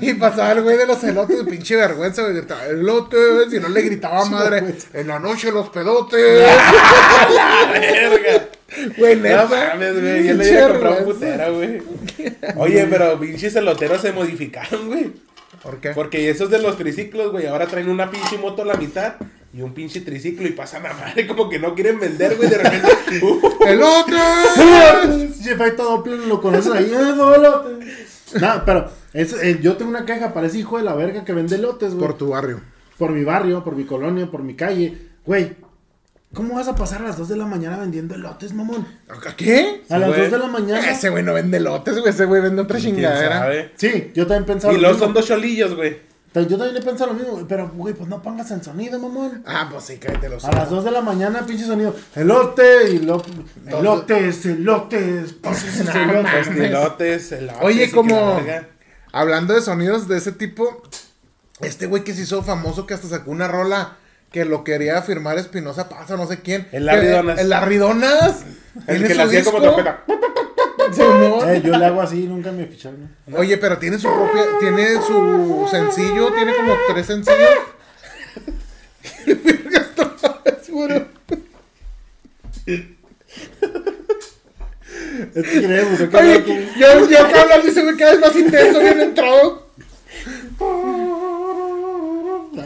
Y pasaba el güey de los elotes, pinche vergüenza, güey. Gritaba, elotes. Y no le gritaba madre. En la noche los pedotes. [laughs] ¡La verga! Güey, No neta. mames, güey. Ya le Pinche iba a comprar un putera, güey. Oye, pero pinches eloteros se modificaron, güey. ¿Por qué? Porque esos de los triciclos, güey, ahora traen una pinche moto a la mitad y un pinche triciclo y pasan a madre como que no quieren vender, güey, de repente. [laughs] uh, ¡Elotes! [laughs] Jefe Doppler lo conoces ahí. Eh, no, elote. No, pero es, eh, yo tengo una queja para ese hijo de la verga que vende lotes, güey. Por tu barrio. por mi barrio, por mi colonia, por mi calle. Güey, ¿cómo vas a pasar a las 2 de la mañana vendiendo elotes, mamón? ¿A ¿Qué? A las güey. 2 de la mañana. Ese güey no vende elotes, güey. Ese güey vende otra ¿Quién chingadera. sabe? Sí, yo también pensaba Y lo los mismo. son dos cholillos, güey. Yo también he pensado lo mismo, pero güey, pues no pongas el sonido, mamón. Ah, pues sí, cállate los A las 2 de la mañana, pinche sonido. Elote y lo... Elotes, elotes, pases No, elotes. Estilotes, elotes. Oye, como-. Hablando de sonidos de ese tipo, este güey que se hizo famoso que hasta sacó una rola que lo quería firmar Espinosa Paz o no sé quién. El Larry Que- Donas. El Larry Donas. El que le hacía como trompeta. Eh, yo le hago así, nunca me ficharon. ¿no? Oye, pero tiene su propia, tiene su sencillo, tiene como tres sencillos. Es que queremos. Oye, yo, yo acabo hablando y se me queda más intenso, bien entrado.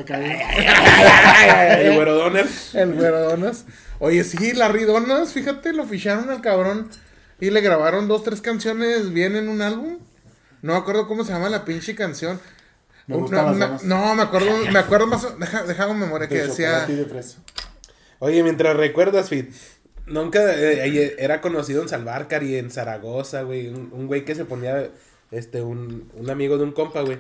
Cagué. El güero Donner. El güero Donas. Oye, sí, Larry Donas, fíjate, lo ficharon al cabrón y le grabaron dos, tres canciones bien en un álbum. No me acuerdo cómo se llama la pinche canción. Me Una- una- no, me acuerdo, me acuerdo más, deja, deja un memoria que De decía, de. Oye, mientras recuerdas, Fit, Nunca eh, era conocido en Salvarcar y en Zaragoza, güey. Un, un güey que se ponía, este, un, un amigo de un compa, güey.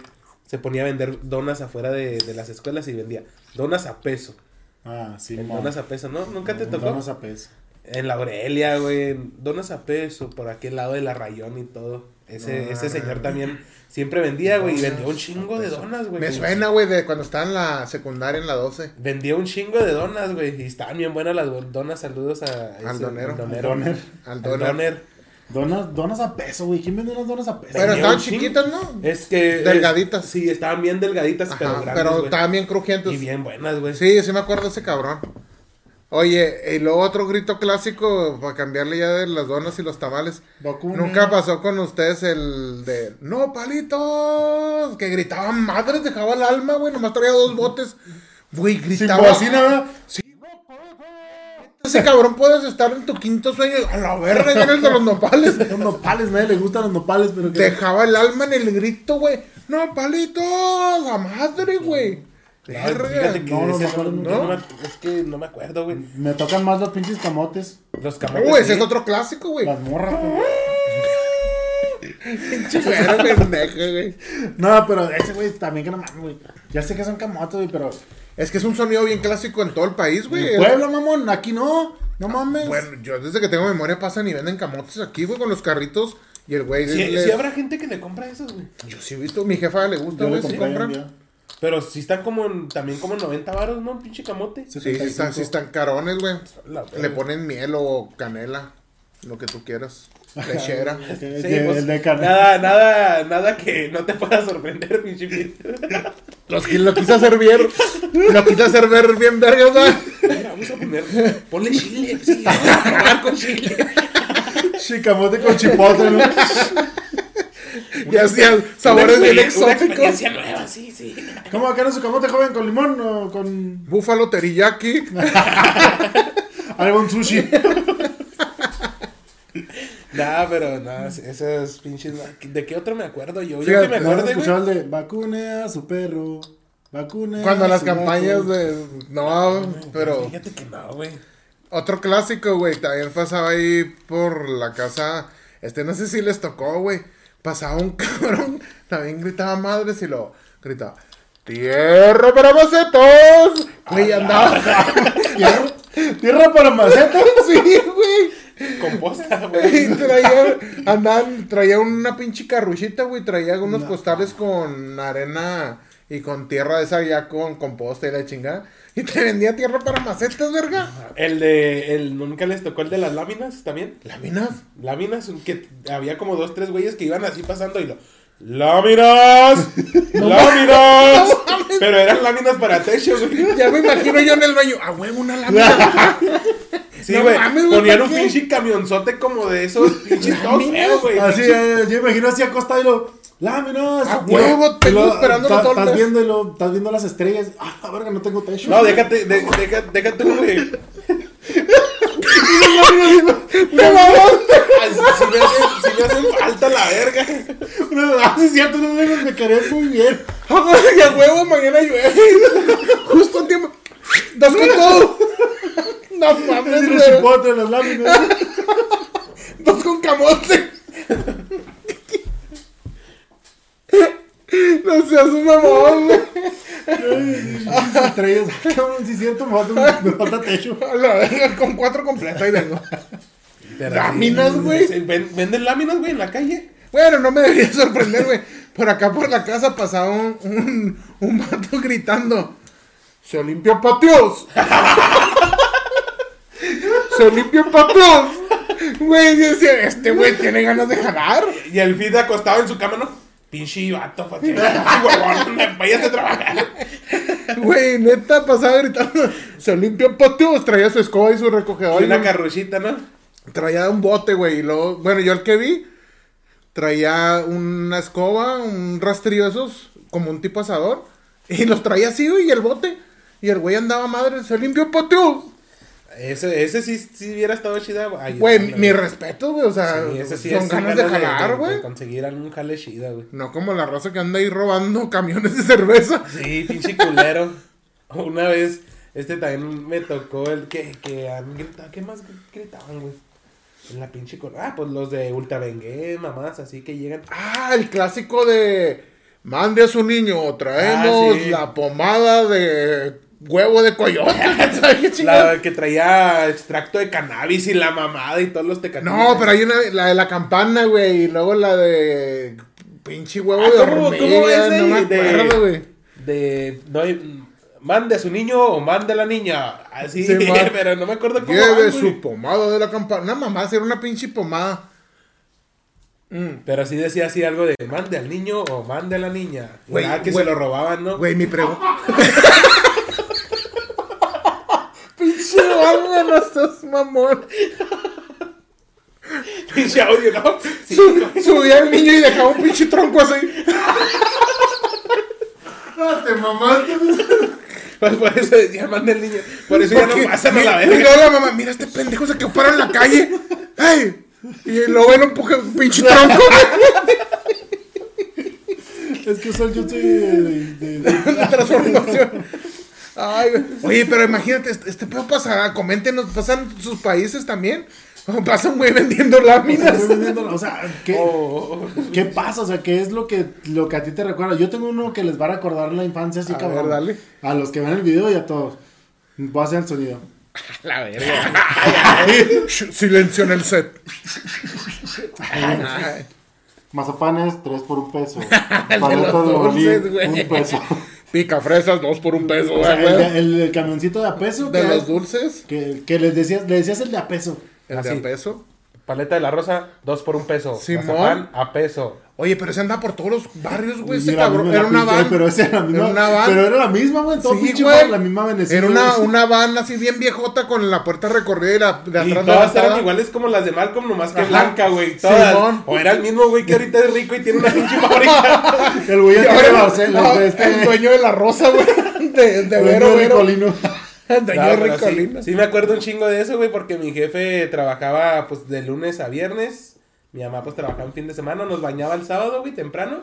Se ponía a vender donas afuera de, de las escuelas y vendía donas a peso. Ah, sí, En donas a peso, ¿no? ¿Nunca te tocó? Donas a peso. En la Aurelia, güey. Donas a peso, por aquel lado de la Rayón y todo. Ese, Ah. ese señor también siempre vendía, güey. Y vendía un chingo de donas, güey. Me suena, güey, de cuando estaba en la secundaria en la 12. Vendía un chingo de donas, güey. Y estaban bien buenas las donas. Saludos a ese- Al donero. al Al doner. Al Al doner. Donas, donas a peso, güey. ¿Quién vende unas donas a peso? Pero estaban chiquitas, ¿no? Es que. Delgaditas. es- sí, estaban bien delgaditas, pero grandes. pero estaban bien crujientes. Y bien buenas, güey. Sí, sí me acuerdo de ese cabrón. Oye, y luego otro grito clásico para cambiarle ya de las donas y los tamales. Nunca pasó con ustedes el de ¡No, palitos! Que gritaban madres, dejaba el alma, güey. Nomás traía dos botes. Güey, Sin gritaba. bocina, ¿verdad? Ese cabrón puedes estar en tu quinto sueño. A la verga, ya en el de los nopales. [laughs] Los nopales, nadie le gustan los nopales, pero que... Dejaba el alma en el grito, güey. ¡No, palitos! ¡A madre, güey! Fíjate que No, ese es que no me acuerdo, güey. Me tocan más los pinches camotes. Los camotes. Uy, ese sí. es otro clásico, güey. Las morras, güey. [laughs] [laughs] Güey. No, pero ese güey también que no mames, güey. Ya sé que son camotes, güey, pero... Es que es un sonido bien clásico en todo el país, güey. En Puebla, mamón, aquí no. No mames. Bueno, yo desde que tengo memoria pasan y venden camotes aquí, güey, con los carritos. Y el güey. Sí, les- sí habrá gente que le compra esos, güey. Yo sí he visto, mi jefa le gusta, güey, un compran. Pero sí están como en, también como en 90 varos, ¿no? Un pinche camote. Sí, sí están, sí están carones, güey. Le ponen miel o canela, lo que tú quieras. Lechera. El [laughs] Sí, de- pues, el de carne. nada, nada, nada que no te pueda sorprender, [laughs] pinche. Los que lo quise hacer bien. Lo quise hacer ver bien vergas. Mira, vamos a poner, ponle chile, sí, vamos a probar con chile. Chicamote con chipotle, ¿no? Y hacían sabores Una bien exóticos. nueva, sí, sí. ¿Cómo acá no su camote joven con limón o con Búfalo teriyaki. [laughs] algo un sushi? Nah, pero nada, esos pinches. ¿De qué otro me acuerdo yo? Yo que me ¿No acuerdo, escuchado el de vacune a su perro? Vacune Cuando a las su campañas gato"? de. No, pero. Fíjate que no, güey. Otro clásico, güey. También pasaba ahí por la casa. Este, no sé si les tocó, güey. Pasaba un [laughs] cabrón. También gritaba madres y lo gritaba. ¡Tierra para macetos! Güey, andaba. [laughs] ¿Tierra? ¿Tierra para macetas? [laughs] sí, güey. Composta, [laughs] Y güey. traía, andaban, traía una pinche carruchita, güey. Traía unos costales con arena y con tierra esa ya con composta y la chingada. Y te vendía tierra para macetas, verga. El de. El, ¿Nunca les tocó el de las láminas también? Láminas. Láminas, que había como dos, tres güeyes que iban así pasando y lo. ¡Láminas! [laughs] ¡Láminas! Pero eran láminas para techo, güey. Ya me imagino yo en el baño. Ah, huevo, una lámina. [laughs] Sí, No güey. güey, Ponían ¿por un pinche camionzote como de esos [laughs] pinches todos feos, güey. Así, eh, yo imagino así acostado y lo. Láminas. A huevo, tengo lo- esperándolo ta- todo el Estás viendo, estás viendo las estrellas. Ah, la verga, no tengo techo. No, déjate, de, deja, tú, güey. ¡No! [laughs] Ay, Si me, hacen, si me hacen falta la verga. Ah, sí, es cierto, no me, me quedé muy bien. Y a huevo, mañana llueve. [laughs] Justo en tiempo. Das con todo. No Es mames, güey. chipotle, las láminas. [laughs] Dos con camote. No seas un mamón, estrellas. Cabrón, sí, es cierto, me falta, me falta techo. A la verga, con cuatro completas y vengo. Láminas, güey. Venden láminas, güey, en la calle. Bueno, no me debería sorprender, güey. Por acá por la casa pasaba un, un, un vato gritando. Se limpian patios. Se limpian patios. Güey, yo decía, este güey [laughs] tiene ganas de jalar. Y el feed acostado en su cama, ¿no? Pinche vato, huevón, vayas a trabajar. Güey, neta, pasaba gritando. Se limpian patios. Traía su escoba y su recogedor. Y una un- carruchita, ¿no? Traía un bote, güey. Y luego, bueno, yo el que vi, traía una escoba, un rastrillo de esos, como un tipo asador. Y los traía así, güey, y el bote. Y el güey andaba madre, se limpió patio. Ese, ese sí, sí hubiera estado chida. Güey, mi respeto, güey. O sea, Sí, ese sí son es ganas de jalar, güey. conseguir algún jale chida, güey. No como la raza que anda ahí robando [laughs] camiones de cerveza. Sí, pinche culero. [laughs] Una vez Este también me tocó el que, que a mí gritaba- ¿qué más gritaban, güey? En la pinche Ah, pues los de Ultra Bengue, mamás, así que llegan. Ah, el clásico de mande a su niño, traemos Ah, sí. la pomada de huevo de coyote. [laughs] [laughs] La que traía extracto de cannabis y la mamada y todos los tecatillos. No, pero hay una, la de la campana, güey, y luego la de pinche huevo Ah, de ¿cómo- hormiga, no me? De- acuerdo, güey. De. No hay- Mande a su niño o mande a la niña. Así, Sí, [laughs] pero no me acuerdo cómo. Lleve van, su güey. pomada de la campana. Una mamá, era una pinche pomada. Mm. Pero sí decía así algo de mande al niño o mande a la niña. Güey, que güey. se lo robaban, ¿no? Güey, mi pregunta. Pinche banda, no seas mamón. Pinche audio, ¿no? Sí, Su- subía el niño y dejaba un pinche tronco así. Ah, te mamaste. Pues por eso decía mande al niño. Por eso ya no pasan a la y verga. luego la mamá, mira este pendejo se quedó parado en la calle. ¡Ay! Y luego empuje un pinche tronco. Es que soy yo soy de, de- de- [laughs] La transformación. Ay, güey. Oye, pero imagínate, este, este pedo pasa, coméntenos, ¿pasan sus países también? ¿O [laughs] pasa un güey vendiendo láminas? Vendiendo- O sea, ¿qué, Oh, ¿qué pasa? O sea, ¿qué es lo que, lo que a ti te recuerda? Yo tengo uno que les va a recordar la infancia así, A cabrón. ver, dale. A los que ven el video y a todos. Voy a hacer el sonido. [laughs] La verga. [laughs] Silencio en el set. Mazapanes, 3 por un peso. de Paleta los de Bolí, un peso. Pica fresas, dos por un peso. O sea, el, de- el- el camioncito de a peso. de que, los dulces, que, que les decías, le decías el de a peso. el de a peso. paleta de la rosa, dos por un peso. Simón. Mazapán, a peso. Oye, pero ese anda por todos los barrios, güey. Ese era cabrón. Era una pinche- van. Pero esa era la misma. Era una van. Pero era la misma, güey. Todo Sí, pinche güey. bar, la misma Venezuela. Era una, una van así bien viejota con la puerta recorrida y la de atrás Y de la todas eran iguales como las de Malcolm, nomás que Ajá. blanca, güey. Todas. Simón. O era el mismo güey que ahorita es rico y tiene una pinche fábrica. [laughs] El güey ahora, Barcelona. no, de este, El dueño de la rosa, güey. [laughs] De, de el Vero, dueño de Vero. Ricolino. [laughs] El dueño de sí, Ricolino. sí me acuerdo un chingo de eso, güey, porque mi jefe trabajaba pues de lunes a viernes. Mi mamá pues trabajaba en fin de semana, nos bañaba el sábado, güey, temprano.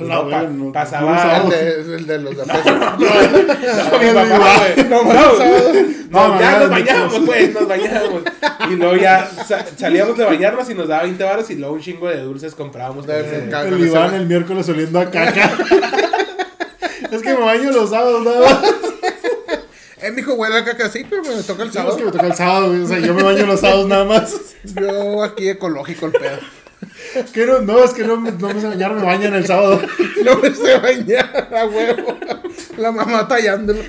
La No, pa- verga, no- pasaba- no El de, el de los de [laughs] peso. No, mi papá, güey. No, No, sábado. no, No, ya no, nos no, no. pues, nos bañamos. Y luego ya sa- salíamos de bañarnos y nos daba 20 baros y luego un chingo de dulces comprábamos. De- El Iván el miércoles oliendo a caca. [laughs] es que me baño los sábados, nada Eh, mijo, huele a caca, sí, pero me toca el Sí, es que sábado. me toca el sábado, güey. O sea, yo me baño los sábados nada más. [laughs] Yo aquí ecológico el pedo. Que no, no, es que no, me- no me sé bañar, me bañan el sábado. No me sé bañar a huevo. La mamá tallándolo.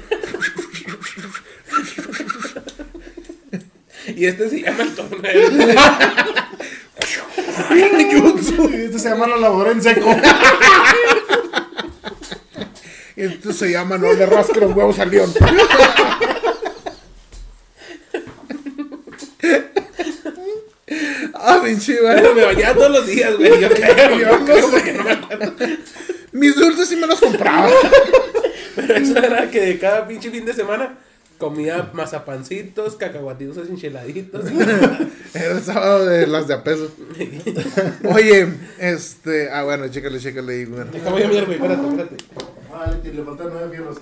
Y este se llama el torneo. [laughs] Este se llama la labor en seco. [laughs] Esto se llama no le rasque los huevos al león. ah, pinche, güey. Pero me bañaba todos los días, güey. Yo creo, Yo no creo, sé. no me acuerdo. Mis dulces sí me los compraba. Pero eso era que cada pinche fin de semana comía mazapancitos, cacahuatitos enchiladitos. Era el sábado de las de a peso. Oye, este. Ah, bueno, chécale, chécale güey. Déjame mirar, güey, espérate, espérate. Vale, le faltan nueve fierros.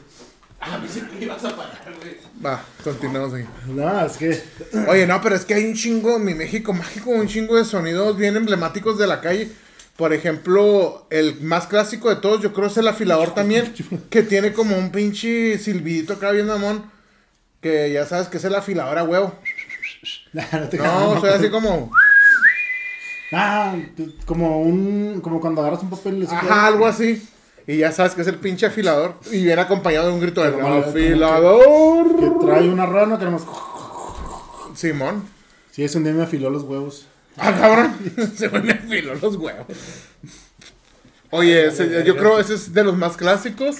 A mí sí me ibas a parar, güey. Va, continuamos ahí. No, es que. Oye, no, pero es que hay un chingo, mi México mágico, un chingo de sonidos bien emblemáticos de la calle. Por ejemplo, el más clásico de todos, yo creo es el afilador también, que tiene como un pinche silbidito acá bien mamón, que ya sabes que es el afilador a huevo. [laughs] No te No, soy así como, Ah, como un. Como cuando agarras un papel y le ajá, algo así. Y ya sabes que es el pinche afilador. Y viene acompañado de un grito de que- afilador. Que trae una rana, tenemos. Simón. Sí, es un día me afiló los huevos. Ah, cabrón. [laughs] Se me afiló los huevos. Oye, ese- yo creo ese es de los más clásicos.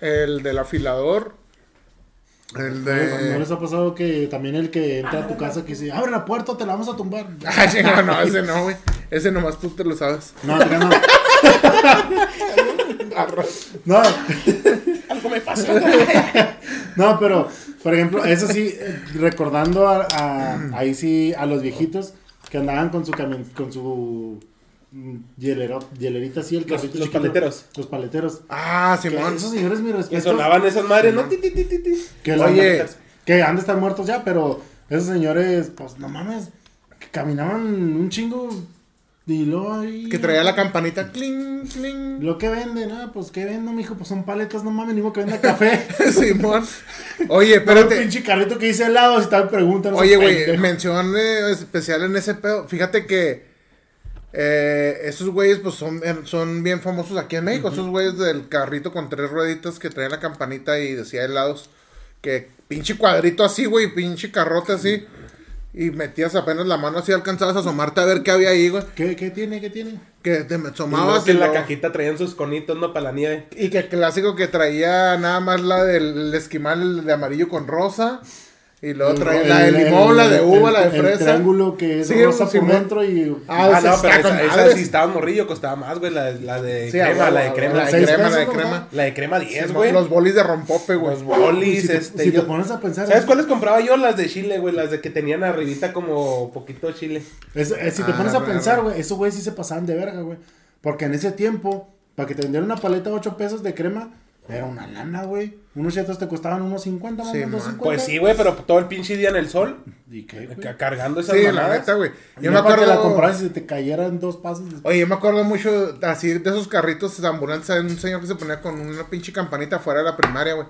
El del afilador. El ¿No de. les ha pasado que también el que entra a tu casa que dice, abre la puerta te la vamos a tumbar? [laughs] Ah, chinga, no, ese no, güey. Ese nomás tú te lo sabes. No, no. [laughs] No, [laughs] Algo me pasó. [laughs] no, pero, por ejemplo, eso sí, recordando a, a- ahí sí a los viejitos que andaban con su camión, con su mm, hielero- hielerita así, el Los- carrito los chiquito. paleteros. Los paleteros. Ah, Que Simón. esos señores, mi Que respeto. sonaban esas madres, ¿no? Ti, ti, ti, ti, ti. Que Oye. que han de estar muertos ya, pero esos señores, pues no mames, que caminaban un chingo luego ahí. Que traía la campanita. Cling, cling. Lo que venden, ah, pues qué vendo, mijo, pues son paletas, no mames, ni modo que venda café. [laughs] Simón. Oye, espérate. pinche carrito que dice al lado, si tal preguntan. Oye, güey, mención eh, especial en ese pedo. Fíjate que eh, esos güeyes, pues son, eh, son bien famosos aquí en México. Esos güeyes del carrito con tres rueditas que traían la campanita y decía helados. Que pinche cuadrito así, güey, pinche carrote así. Y metías apenas la mano así, alcanzabas a asomarte a ver qué había ahí, güey. ¿Qué, ¿Qué tiene? ¿Qué tiene? Que te Y asomabas que y, en la cajita traían sus conitos, ¿no? Para la nieve. y que el clásico que traía nada más la del esquimal de amarillo con rosa. Y luego El- el- la de el- limón, la de el- uva, la de El fresa. triángulo que es Sí, rosa por dentro y. Ah, Ah, no, pero esa, sí estaba morrillo, costaba más, güey. La, la de Sí, crema, la de crema. La de crema, la de crema. La de crema 10, Sí, güey. Los bolis de rompope, güey. Los bolis, si te, este. si te pones a pensar. ¿Sabes cuáles compraba yo? Las de chile, güey. Las de que tenían arribita como poquito chile. Es- es- si te Ah, pones a pensar, güey, esos güeyes sí se pasaban de verga, güey. Porque en ese tiempo, para que te vendieran una paleta de 8 pesos de crema, era una lana, güey. Unos chetos te costaban unos 50, más o Sí, menos, man. 50. Pues sí, güey, pero todo el pinche día en el sol. ¿Y qué, güey? Cargando esas Sí, la mamadas. neta, güey. Yo me para que la acuerdo. compraras y te cayera en dos pasos. Oye, yo me acuerdo mucho así de esos carritos de ambulancia de un señor que se ponía con una pinche campanita fuera de la primaria, güey.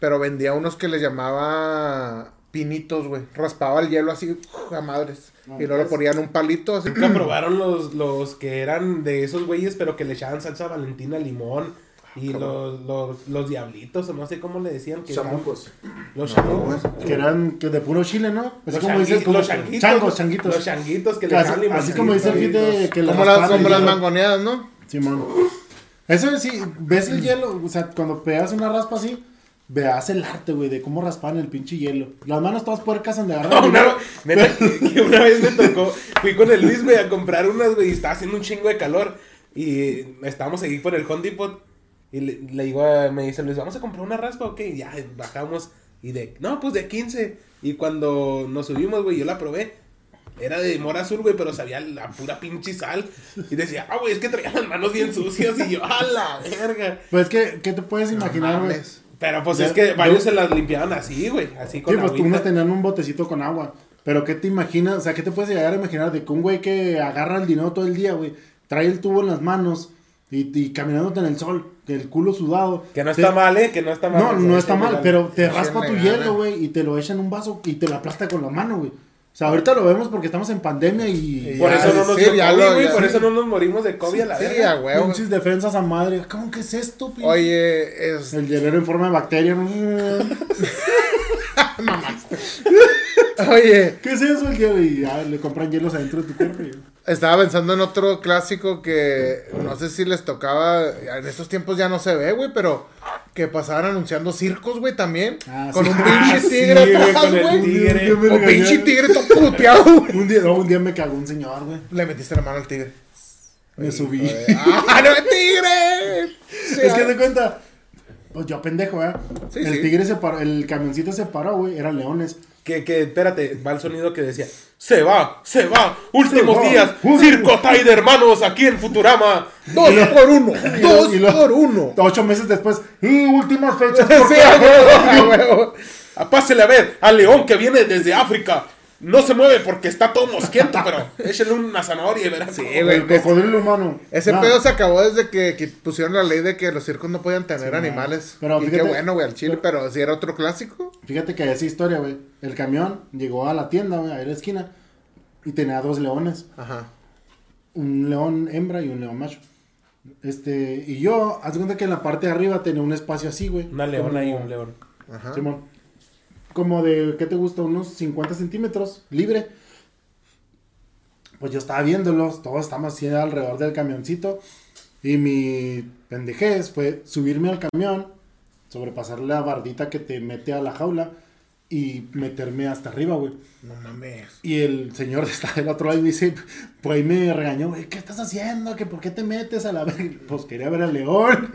Pero vendía unos que le llamaba pinitos, güey. Raspaba el hielo así a madres. y luego le ponían un palito así. Nunca probaron los, los que eran de esos güeyes, pero que le echaban salsa valentina, limón. Y los, los, los diablitos, o no sé cómo le decían. Que eran- Los chamucos. Que eran que de puro chile, ¿no? Así Los, como changui- dice como los changuitos. changos, changuitos. Los changuitos que le Así, así como dice el fit de que le Como las, como las mangoneadas, ¿no? Simón. Eso sí, ves el hielo, o sea, cuando pegas una raspa así, veas el arte, güey, de cómo raspan el pinche hielo. Las manos todas puercas donde agarran el [laughs] Una, neta, [laughs] que [laughs] una vez me tocó, fui con el Luis, güey, a comprar unas, güey, y estaba haciendo un chingo de calor. Y estábamos ahí por el Home Depot. Y le, le digo, a- me dice Luis, ¿vamos a comprar una raspa o qué? Y ya bajamos. Y de, no, pues de 15. Y cuando nos subimos, güey, yo la probé. Era de mora azul, güey, pero sabía la pura pinche sal. Y decía, ah, güey, es que traía las manos bien sucias. Y yo, a la verga. Pues que, ¿qué te puedes imaginar, güey? Pero pues Ya, es que yo- varios se las limpiaban así, güey, así con Sí, pues agüita. unos tenían un botecito con agua. Pero ¿qué te imaginas? O sea, ¿qué te puedes llegar a imaginar de que un güey que agarra el dinero todo el día, güey, trae el tubo en las manos y, y caminándote en el sol, el culo sudado. Que no te- está mal, ¿eh? Que no está mal. No, no está mal, pero te Sí, raspa tu legal, hielo, eh. güey, y te lo echa en un vaso y te lo aplasta con la mano, güey. O sea, ahorita lo vemos porque estamos en pandemia y... Y Por Ya, eso no nos sí, COVID, güey, por sí. eso no nos morimos de COVID a la Sí, verga. a huevo. Defensas a madre. ¿Cómo que es esto, pinche? Oye, es... El hielero en forma de bacteria, ¿no? [laughs] [laughs] Oye, ¿Qué es eso? Y ya le compran hielos adentro de tu cuerpo. estaba pensando en otro clásico que no sé si les tocaba, en estos tiempos ya no se ve, güey, pero que pasaban anunciando circos, güey, también. Ah, con sí. un [laughs] Ah, pinche sí, tigre güey, atrás, con el tigre. Regañé. pinche tigre todo puteado, [laughs] güey. Un día, no, un día me cagó un señor, güey. Le metiste la mano al tigre. Me subí. [laughs] ¡Ah, no, tigre! Sí, es que te cuenta. Pues yo pendejo, ¿eh? Sí, el sí. tigre se paró, el camioncito se paró, güey. Eran leones. Que, que, espérate, va el sonido que decía, se va, se va, últimos Se va, días, Circo Tide, hermanos, aquí en Futurama. Dos por uno. Y Dos y lo- por uno. Ocho meses después. Y últimas fechas. [laughs] Sí, porque- a huevo, a [laughs] huevo. Pásele a ver al león que viene desde África. No se mueve porque está todo mosquiento, pero échale una zanahoria y verás. Sí, güey. El cocodrilo humano. Ese pedo se acabó desde que, que pusieron la ley de que los circos no podían tener animales. Pero y fíjate- qué bueno, güey, al chile, pero si era otro clásico. Fíjate que hay esa historia, güey. El camión llegó a la tienda, güey, ahí en la esquina. Y tenía dos leones. Ajá. Un león hembra y un león macho. Este, y yo, haz de cuenta que en la parte de arriba tenía un espacio así, güey. Una leona Como- y un león. Ajá. Simón. Como de, ¿qué te gusta? Unos 50 centímetros, libre. Pues yo estaba viéndolos, todos estábamos así alrededor del camioncito. Y mi pendejez fue subirme al camión, sobrepasar la bardita que te mete a la jaula y meterme hasta arriba, güey. No mames. Y el señor [laughs] está del otro lado y me dice, pues ahí me regañó, güey, ¿qué estás haciendo? ¿Que ¿Por qué te metes a la? Pues quería ver al león.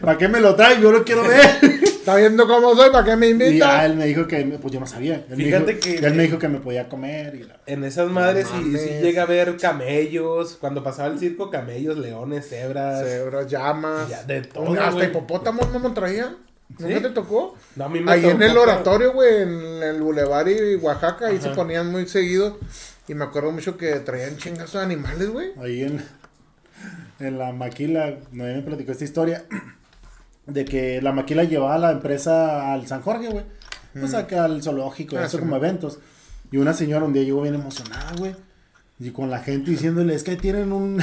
¿Para qué me lo trae? Yo lo quiero ver. [laughs] Está viendo cómo soy, ¿para qué me Y invita? ya él me dijo que, pues yo no sabía. Él Fíjate me dijo, que- Él me dijo que me podía comer y la... En esas madres No sí, llega a ver camellos. Cuando pasaba el circo, camellos, leones, cebras. Cebras, llamas. Ya, de todo, Hasta güey. hipopótamos no me traían. ¿Nunca ¿Sí? te tocó? No, a mí me Ahí en el oratorio, güey, en el Boulevard y Oaxaca, ahí se ponían muy seguido. Y me acuerdo mucho que traían chingas de animales, güey. Ahí en, en la maquila, Noé me platicó esta historia de que la maquila llevaba a la empresa al San Jorge, güey. O sea, que al zoológico, Ah, eso sí, como man. eventos. Y una señora un día llegó bien emocionada, güey. Y con la gente diciéndole, es que tienen un,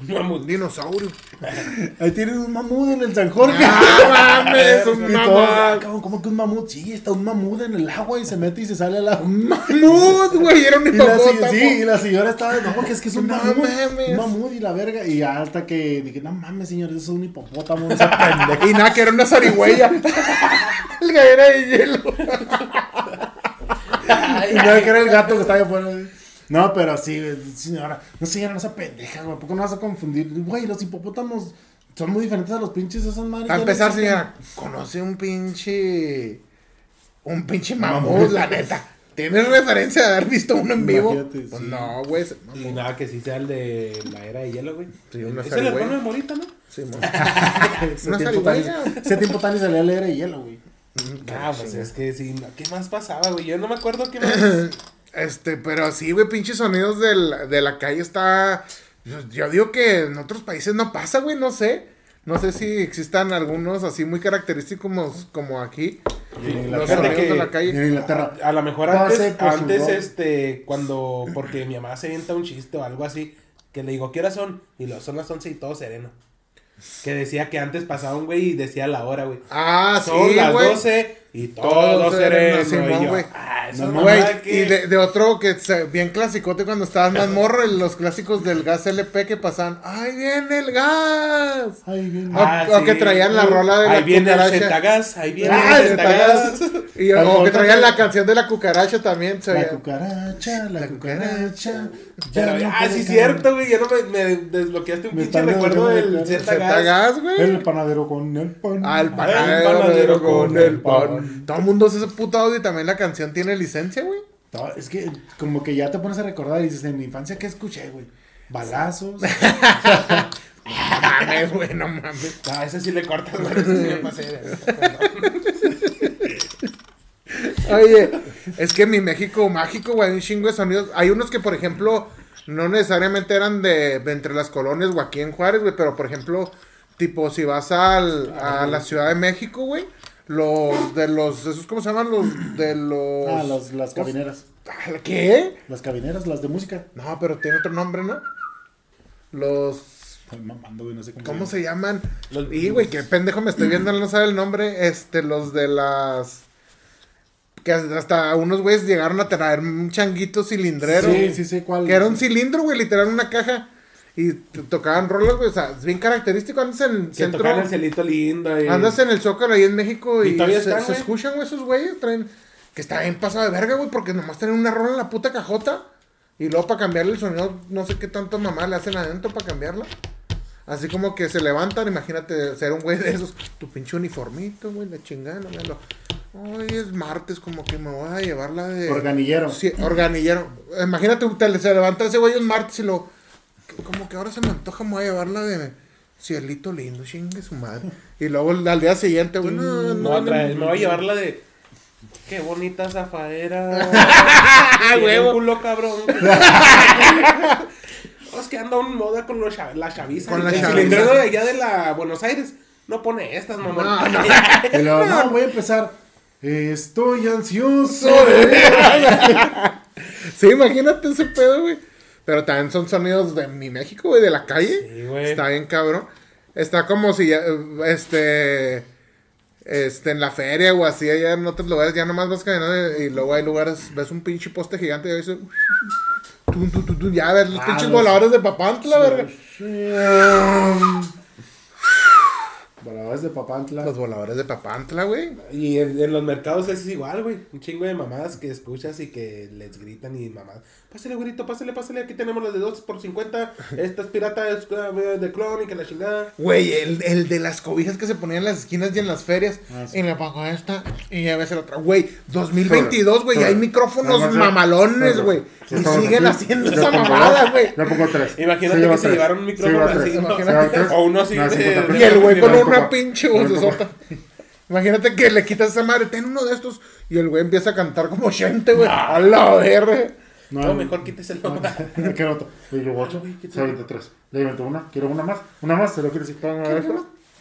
Un mamut. Un dinosaurio. [laughs] ahí tienen un mamut en el San Jorge. ¡Ah, mames! [laughs] Un ah, mamut. cabrón, ¿cómo que un mamut? Sí, está un mamut en el agua y se mete y se sale al agua. ¡Mamut, güey! Era un Y la, sí, y la señora estaba, no, que es que es un No mamut, mames. un mamut y la verga. Y hasta que dije, no mames, señor, eso es un hipopótamo, esa [laughs] pendeja. Y nada, que era una zarigüeya. el gallera de hielo. Y no, que era el gato que estaba ahí afuera. No, pero sí, señora, no señora, no esa pendeja, güey, ¿por qué no vas a confundir? Güey, los hipopótamos son muy diferentes a los pinches de esas madres. A no empezar, señora, conoce un pinche. Un pinche mamut, la neta. ¿Tienes referencia de haber visto uno en vivo? Imagínate, Pues sí. no, güey. Y nada, que sí sea el de la era de hielo, güey. Sí, una es el zarigüeya. hermano de Morita, ¿no? Sí, mo. [laughs] Ese Una tiempo tan- zarigüeya. Ese tiempo tan y salía a leer de hielo, güey. Ah, pues es que sí. ¿Qué más pasaba, güey? Yo no me acuerdo qué [clears throat] más. Este, pero sí, güey, pinches sonidos del- de la calle está. Yo, yo digo que en otros países no pasa, güey, no sé. No sé si existan algunos así muy característicos como, como aquí. En Los sonidos que- de la calle. en Inglaterra. A lo mejor antes, antes este, cuando, porque mi mamá se avienta un chiste o algo así, que le digo, ¿qué horas son? Y lo son las 11 y todo sereno. Que decía que antes pasaba un güey y decía la hora, güey. Ah, son sí, las güey. 12 y todo, Todo sereno. sereno, y yo. Ah, eso No no, Güey, mamá, que- y de, de otro que se- bien clasicote cuando estabas más morro, el- los clásicos del gas LP que pasaban, ¡ay, viene el gas! Ay, bien. O- o que traían la rola de la Ahí viene el cucaracha. Zetagas, ahí viene Ah, el Zetagas. Y, o que traían la canción de la cucaracha también. se La cucaracha, la cucaracha. Pero, no ah, sí, cierto, güey. Ya no me, me desbloqueaste un Me pinche recuerdo del el Zetagas. Güey. El panadero con el pan. Ah, el El panadero, panadero con con el el pan. pan. Todo el mundo hace ese puto audio y también la canción tiene licencia, güey. No, es que como que ya te pones a recordar y dices, en mi infancia, ¿qué escuché, güey? Balazos. [laughs] No mames, güey, no mames. Ah, ese sí le cortas, güey. Ese [laughs] sí me pasé. [laughs] Oye, es que mi México mágico, güey, hay un chingo de sonidos. Hay unos que, por ejemplo, no necesariamente eran de, de entre las colonias o aquí en Juárez, güey, pero por ejemplo, tipo, si vas al, a la Ciudad de México, güey, los de los, esos, ¿cómo se llaman? Los de los... Ah, los- las cabineras. Ah, ¿Qué? Las cabineras, las de música. No, pero tiene otro nombre, ¿no? Los... Estoy mamando, güey, no sé cómo, ¿Cómo se llaman? Los- Y, güey, qué pendejo me estoy viendo, no sabe el nombre. Este, los de las... Que hasta unos güeyes llegaron a traer un changuito cilindrero. Sí, sí sé cuál. Que era un cilindro, güey, literal, una caja. Y tocaban rolas, güey. O sea, es bien característico. Andas en el centro. tocan el celito lindo. Y... Andas en el Zócalo ahí en México y, ¿Y todavía se, están, se güey? escuchan, güey, esos güeyes. Traen. Que está bien pasado de verga, güey, porque nomás tienen una rola en la puta cajota. Y luego para cambiarle el sonido, no sé qué tanto mamá le hacen adentro para cambiarla. Así como que se levantan, imagínate ser un güey de esos. Tu pinche uniformito, güey, la chingada, no me lo. Hoy es martes, como que me voy a llevar la de. Organillero. Sí, organillero. Imagínate, te- se levanta ese güey un martes y lo. Como que ahora se me antoja, me voy a llevar la de. Cielito lindo, chingue su madre. Y luego al día siguiente, güey, no, no, Me voy a no, traer- no. me voy a llevar la de. Qué bonita zafadera. [laughs] Ah, huevo. culo cabrón. [laughs] es que anda un moda con los la chaviza. Con la el chaviza. cilindrero de allá de la Buenos Aires no pone estas, mamá. No, no. [laughs] Y luego, no, voy a empezar. Estoy ansioso. Sí, imagínate ese pedo, güey. Pero también son sonidos de mi México, güey, de la calle. Sí, güey. Está bien cabrón. Está como si ya, eh, este, este, en la feria o así, allá en otros lugares, ya nomás vas caminando y luego hay lugares, ves un pinche poste gigante y ahí dice, tum, tum, tum, tum, ya ves los Ah, pinches los- voladores de papantla, verga. Para voladores de Papantla. Los voladores de Papantla, güey. Y en, en los mercados es igual, güey. Un chingo de mamadas que escuchas y que les gritan y mamadas. Pásale, güerito, pásale, pásale. Aquí tenemos las de 2 por 50. Esta es pirata es, uh, de clon y que la chingada. Güey, el, el de las cobijas que se ponían en las esquinas y en las ferias. Ah, sí. Y le pongo esta y ya ves el otra. Güey, 2022, güey, y hay micrófonos mamalones, güey. Sí, Y siguen aquí. haciendo Yo esa pongo mamada, güey. Yo pongo tres. Imagínate que se llevaron un micrófono así, tres. ¿no? Sí, lleva tres. O uno así No, de- 50 pesos. Y el güey con No, una pinche No, vocesota. Imagínate que le quitas esa madre, ten uno de estos. Y el güey empieza a cantar como gente, güey. A la verga. No, mejor quítese el nombre. [laughs] ¿Qué otro? Y yo ocho. Se avienta tres. Le invento una. Quiero una más. Una más. Se lo quiero decir. Le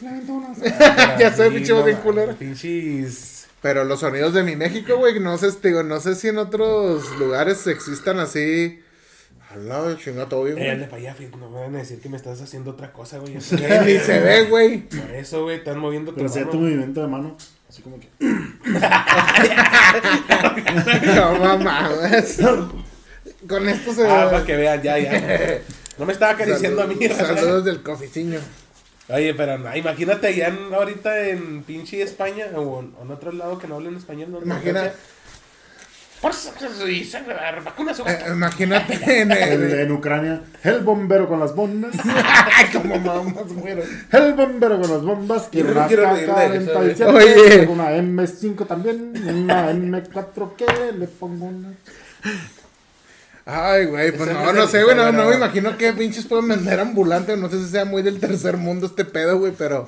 aventó una. [laughs] Ya sé, pinche voz no, bien culera. Pinches. Pero los sonidos de mi México, güey, no sé, digo, no sé si en otros lugares existan así. Al lado de chingada todo bien, Eh, güey. de para allá, fíjate, no me van a decir que me estás haciendo otra cosa, güey. [laughs] Ni se ve, güey. Por eso, güey, están moviendo tu Pero sea tu movimiento de mano. Así como que. No mames. Con esto se. Ah, para que vean, ya, ya. No me estaba acariciando a mí. Saludos, del coficiño. Oye, pero no, imagínate ya en- ahorita en pinche España o en, en otro lado que no hablen español. No, Imagina- Por eso, y sangre, vacunas. Eh, imagínate [laughs] en El, en Ucrania, el bombero con las bombas. [laughs] Como [laughs] mamas, güey. El bombero con las bombas. No una quiero reír de eso, K-47. Oye. Una M5 también. Una M4 que le pongo una. Ay, güey, pues no, no sé, güey, no, no me imagino que pinches pueden vender ambulante, no sé si sea muy del tercer mundo este pedo, güey, pero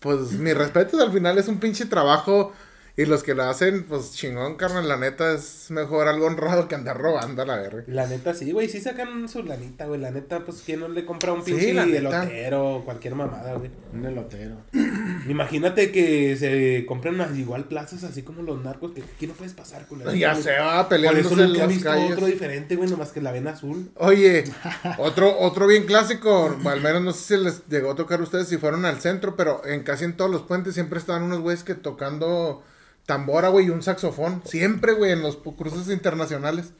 pues mi respeto al final es un pinche trabajo y los que lo hacen, pues chingón, carnal, la neta es mejor algo honrado que andar robando a la verga. La neta, sí, güey, sí sacan su lanita, güey. La neta, pues, ¿quién no le compra un Sí, pinche neta. elotero cualquier mamada, güey? Un elotero. [clears throat] Imagínate que se compren igual plazas así como los narcos, que aquí no puedes pasar, culero. Ya Güey. se va Por eso peleándose en las visto calles. otro diferente, güey, nomás que la ven azul. Oye, [laughs] otro, otro bien clásico, al menos no sé si les llegó a tocar a ustedes si fueron al centro, pero en casi en todos los puentes siempre estaban unos güeyes que tocando tambora, güey, y un saxofón. Siempre, güey, en los cruces internacionales.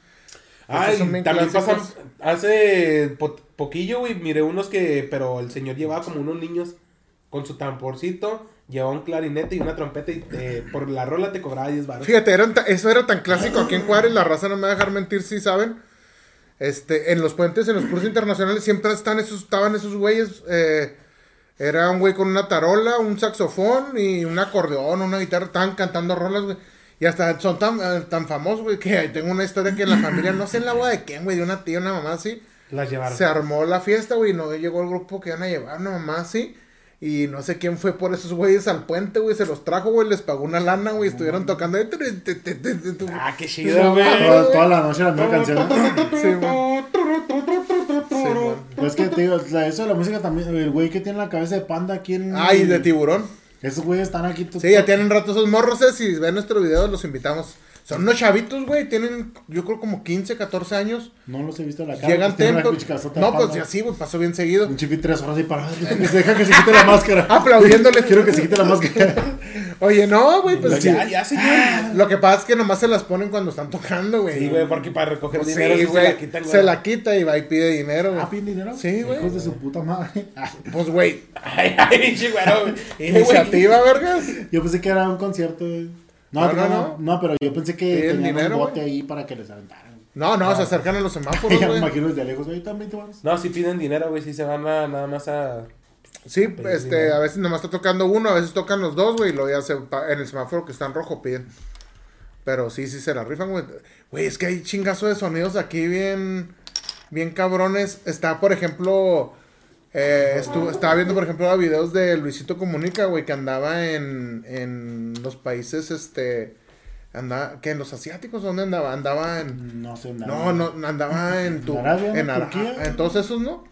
Bien también pasan, hace po- poquillo, güey, miré unos que, pero el señor llevaba como unos niños con su tamborcito, llevaba un clarinete y una trompeta y eh, por la rola te cobraba 10 baros. Fíjate, eran eso era tan clásico aquí en Juárez, la raza no me va a dejar mentir si saben. Este, en los puentes, en los cruces internacionales, siempre están esos, estaban esos güeyes. eh, era un güey con una tarola, un saxofón y un acordeón, una guitarra. Estaban cantando rolas, güey. Y hasta son tan, eh, tan famosos, güey, que tengo una historia que en la familia, no sé en la boda de quién, güey, de una tía, una mamá así. Las llevaron. Se armó la fiesta, güey, y no llegó el grupo que iban a llevar, una mamá así. Y no sé quién fue por esos güeyes al puente, güey, se los trajo, güey, les pagó una lana, güey, estuvieron tocando. Ah, qué chido, güey. Toda, toda la noche la misma canción. Pues que te digo, eso de la música también. El güey que tiene la cabeza de panda aquí en. Ay, de tiburón. Esos güeyes están aquí. Sí, ya tienen rato esos morros, eh, si ven nuestro video, los invitamos. Son unos chavitos, güey, tienen, yo creo, como 15, 14 años. No los he visto en la cara. Llegan pues de No, pues ya sí, güey, pasó bien seguido. Un chifi tres horas parado. [laughs] Que se deja que se quite la máscara. [laughs] Aplaudiéndole. Quiero que se quite la máscara. [laughs] Oye, no, güey, pues sí. ya, ya, señor. Lo que pasa es que nomás se las ponen cuando están tocando, güey. Sí, güey, porque para recoger Pues dinero sí, se la quitan, güey. Se la quita y va y pide dinero, güey. Ah, ¿piden dinero? Sí, güey. Hijos de su puta madre. Pues, güey, Ay, ay, iniciativa, vergas. Yo pensé que era un concierto. güey. No, No, no, no, pero yo pensé que tenían dinero, un bote ahí para que les aventaran. No, no, se acercan a los semáforos, [laughs] ya me güey. imagino desde lejos, güey, también te vas. No, sí piden dinero, güey, sí se van a, nada más a... Sí, Pedir este, dinero. a veces nomás está tocando uno, a veces tocan los dos, güey, y luego ya se, en el semáforo que está en rojo piden. Pero sí, sí se la rifan, güey. Güey, es que hay chingazo de sonidos aquí bien, bien cabrones. Está, por ejemplo, eh, estu- estaba viendo, por ejemplo, videos de Luisito Comunica, güey, que andaba en, en los países, este, andaba, que en los asiáticos, ¿dónde andaba? Andaba en... No sé nada. No, no, andaba [laughs] en tu, ¿En Arabia? en Ara- ¿Turquía? en todos esos, ¿no?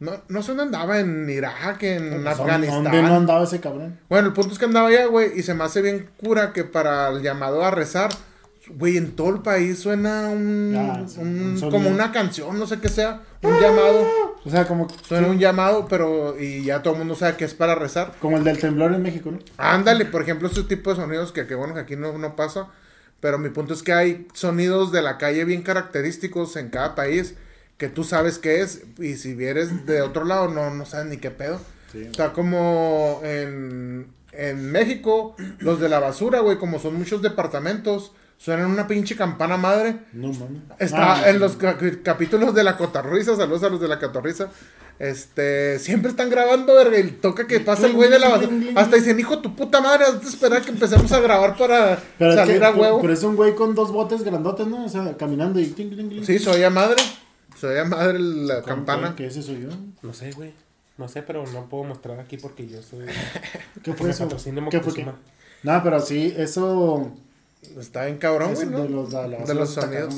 No, no sé dónde andaba, en Irak, en Pues, Afganistán. ¿Dónde no andaba ese cabrón? Bueno, el punto es que andaba allá, güey, y se me hace bien cura que para el llamado a rezar, güey, en todo el país suena un, Ah, sí, un- un sonido. como una canción, no sé qué sea, un llamado, O sea, como, suena un llamado, pero y ya todo el mundo sabe que es para rezar. como el del temblor en México, ¿no? Ándale, por ejemplo, ese tipo de sonidos que, que bueno, que aquí no, no pasa. Pero mi punto es que hay sonidos de la calle bien característicos en cada país que tú sabes qué es. Y si vienes de otro lado, no, no sabes ni qué pedo. Sí. Está como en, en México, los de la basura, güey, como son muchos departamentos, suenan una pinche campana madre. No mames. Está Ah, en los ca- capítulos de la cotorriza, saludos a los de la cotorriza. Este, siempre están grabando, verga, y toca que pasa el güey de la basura. Hasta dicen, hijo de tu puta madre, has de esperar que empecemos a grabar para Pero es salir que- a huevo. Pero es un güey con dos botes grandotes, ¿no? O sea, caminando y... Sí, soy a madre. Soy a madre la ¿Cómo campana. que- que ese soy yo? No sé, güey. No sé, pero no puedo mostrar aquí porque yo soy. [laughs] ¿Qué fue eso? ¿Qué fue qué? No, pero sí, eso... Está bien cabrón, güey, ¿no? de los, de, los sonidos.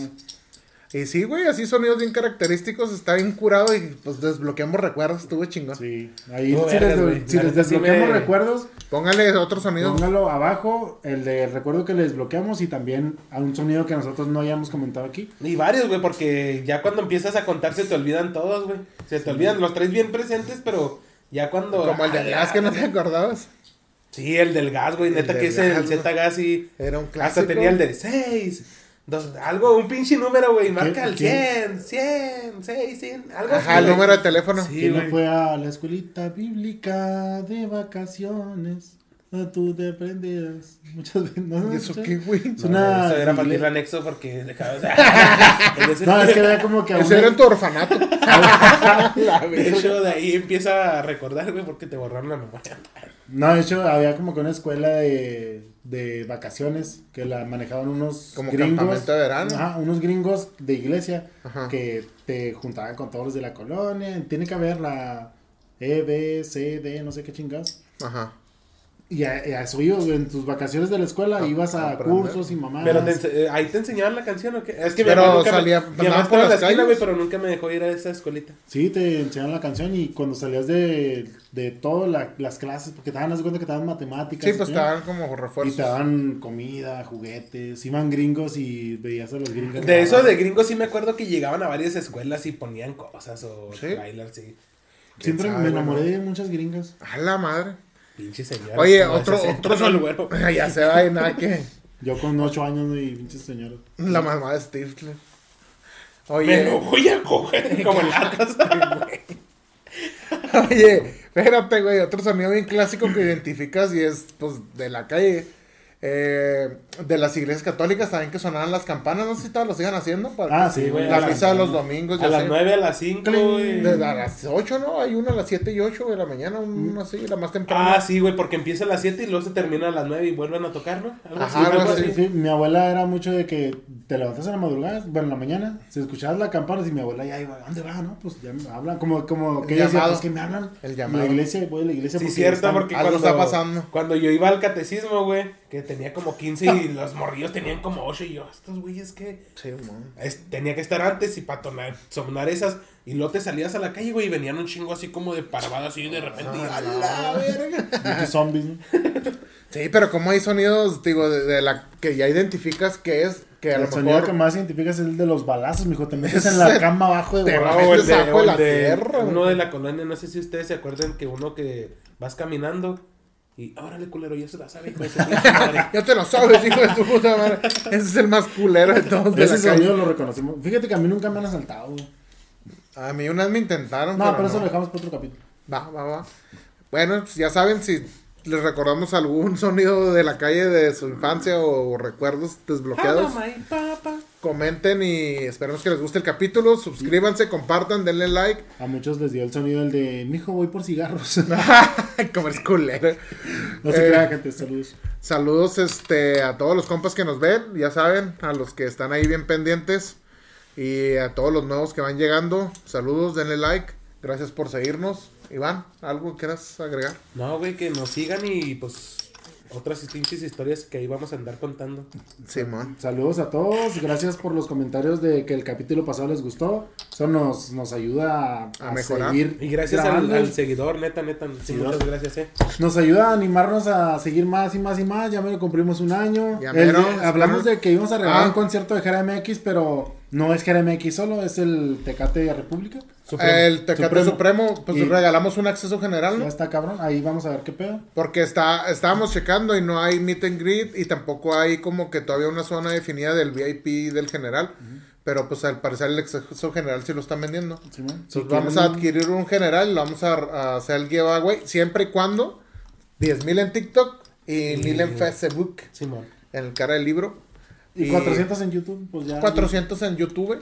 Y sí, güey, así sonidos bien característicos, está bien curado y pues desbloqueamos recuerdos, estuvo chingón. Sí, ahí No, si, les, si les sí desbloqueamos me- recuerdos, Póngale otro sonido. póngalo abajo, el de recuerdo que le desbloqueamos y también a un sonido que nosotros no hayamos comentado aquí. Y varios, güey, porque ya cuando empiezas a contar se te olvidan todos, güey. Se te olvidan, los traes bien presentes, pero ya cuando. Como el de gas que no te acordabas. Sí, el del gas, güey. Neta que ese, el Z gas y. Era un clásico. Hasta tenía el de 6. algo, un pinche número, güey. Marca el quién? 100, 100, 6, 100. Algo Ajá, el número de teléfono. Sí, ¿Quién no güey. fue a la escuelita bíblica de vacaciones? A tú te aprendías muchas veces. ¿no? ¿Y eso qué, güey? Es una Eso era para igle- el anexo porque dejaba. O sea, [laughs] No, es que era como que a Ese era en tu orfanato. La [laughs] [laughs] De hecho, de ahí empieza a recordar, güey, porque te borraron la memoria. No, de hecho, había como que una escuela de, de vacaciones que la manejaban unos Como gringos. campamento de verano. Ajá, unos gringos de iglesia Ajá. que te juntaban con todos los de la colonia. Tiene que haber la E, B, C, D, no sé qué chingados. Ajá. Y a, a eso ibas, güey, en tus vacaciones de la escuela ibas a aprender. cursos y mamadas. Pero te eh, ahí te enseñaban la canción o qué? Es que mi Pero mamá nunca salía- me, mi por la las esquina, güey, pero nunca me dejó ir a esa escuelita. Sí, te enseñaban la canción y cuando salías de, de todas la- las clases, porque te daban, cuenta que te daban matemáticas. Sí, pues ¿sí? estaban como Y te refuerzos. daban comida, juguetes, iban gringos y veías a los gringos. De eso de gringos sí me acuerdo que llegaban a varias escuelas y ponían cosas o ¿Sí? trailers, sí. Siempre ¿Quién me enamoré de muchas gringas. A la madre. Pinche señor. Oye, otro, otro son güero. [laughs] ya se va y nada que... Yo con ocho años ¿no? y pinches señoras. La mamá de. Me Oye, lo voy a coger [laughs] como latas. [laughs] oye, espérate, güey. Otro sonido bien clásico que identificas y es, pues, de la calle. Eh, de las iglesias católicas también que sonaban las campanas. No sé si todavía lo sigan haciendo. Para Ah, sí, güey. La misa de los domingos. A las sé. 9, a las 5, güey. De- a las 8, ¿no? Hay una a las 7 y 8 de la mañana, una así, la más temprana. Ah, sí, güey, porque empieza a las 7 y luego se termina a las 9 y vuelven a tocar, ¿no? Algo Ajá, así, algo así. así. Sí, mi abuela era mucho de que te levantas en la madrugada, bueno, en la mañana, si escuchabas la campana y mi abuela ya iba, ¿dónde va? No, pues ya me hablan, como, como que El ella decía, pues que me hablan. El llamado. La iglesia, voy a la iglesia Sí, porque cierto, están- porque cuando, está pasando. cuando yo iba al catecismo, güey, que tenía como 15 y [laughs] los morrillos tenían como 8 y yo, estos güeyes que... Sí. Es- tenía que estar antes y para sonar esas. Y luego te salías a la calle, güey, y venían un chingo así como de parvada, así de repente. y, Ah, ¡a la verga! Muchos zombies, ¿no? [laughs] Sí, pero como hay sonidos, digo, de, de la que ya identificas que es, que a El sonido mejor... que más identificas es el de los balazos, mijo. Te metes [laughs] en la cama abajo de Te borracho. va- o el de o la el de- tierra, Uno de la colonia, no sé si ustedes se acuerdan que uno que vas caminando y, órale, culero, ya se la sabe, hijo de su [laughs] pinche madre. Ya te lo sabes, hijo de tu puta madre. Ese es el más culero de todos de Ese sonido lo reconocemos. Fíjate que a mí nunca me han asaltado. A mí una vez me intentaron, No, pero eso no. lo dejamos para otro capítulo. Va, va, va. Bueno, pues ya saben, si les recordamos algún [laughs] sonido de la calle de su infancia o recuerdos desbloqueados, Mamá y papá. Comenten y esperemos que les guste el capítulo. Suscríbanse, compartan, denle like. A muchos les dio el sonido el de, mijo, voy por cigarros. [laughs] [laughs] Como es culero. no se Eh, crean, gente, saludos. Saludos este, a todos los compas que nos ven, ya saben, a los que están ahí bien pendientes y a todos los nuevos que van llegando. Saludos, denle like. Gracias por seguirnos. Iván, ¿algo quieras agregar? No, güey, que nos sigan y pues otras pinches historias que ahí vamos a andar contando. Simón. Saludos a todos, gracias por los comentarios de que el capítulo pasado les gustó. Eso nos, nos ayuda a, mejorar. seguir. Y gracias al, seguidor, neta, neta. Sí, muchas gracias, eh. Nos ayuda a animarnos a seguir más y más y más. Ya me lo cumplimos un año. Ya El mero, hablamos de que íbamos a regalar Ah. un concierto de Jera MX, pero no es Jera MX solo, es el Tecate de República. Supremo. El Tecate Supremo. Supremo, pues Y- regalamos un acceso general, Ya ¿no? está cabrón, ahí vamos a ver qué pedo. Porque está, estábamos checando y no hay meet and greet y tampoco hay como que todavía una zona definida del VIP del general. Pero pues al parecer el exceso general sí lo están vendiendo. Sí. Entonces Si vamos a adquirir un general y lo vamos a, a hacer el giveaway siempre y cuando 10.000 en TikTok y 1000 en Facebook Simón. en el cara del libro. Y 400 en YouTube, pues ya. 400 en YouTube.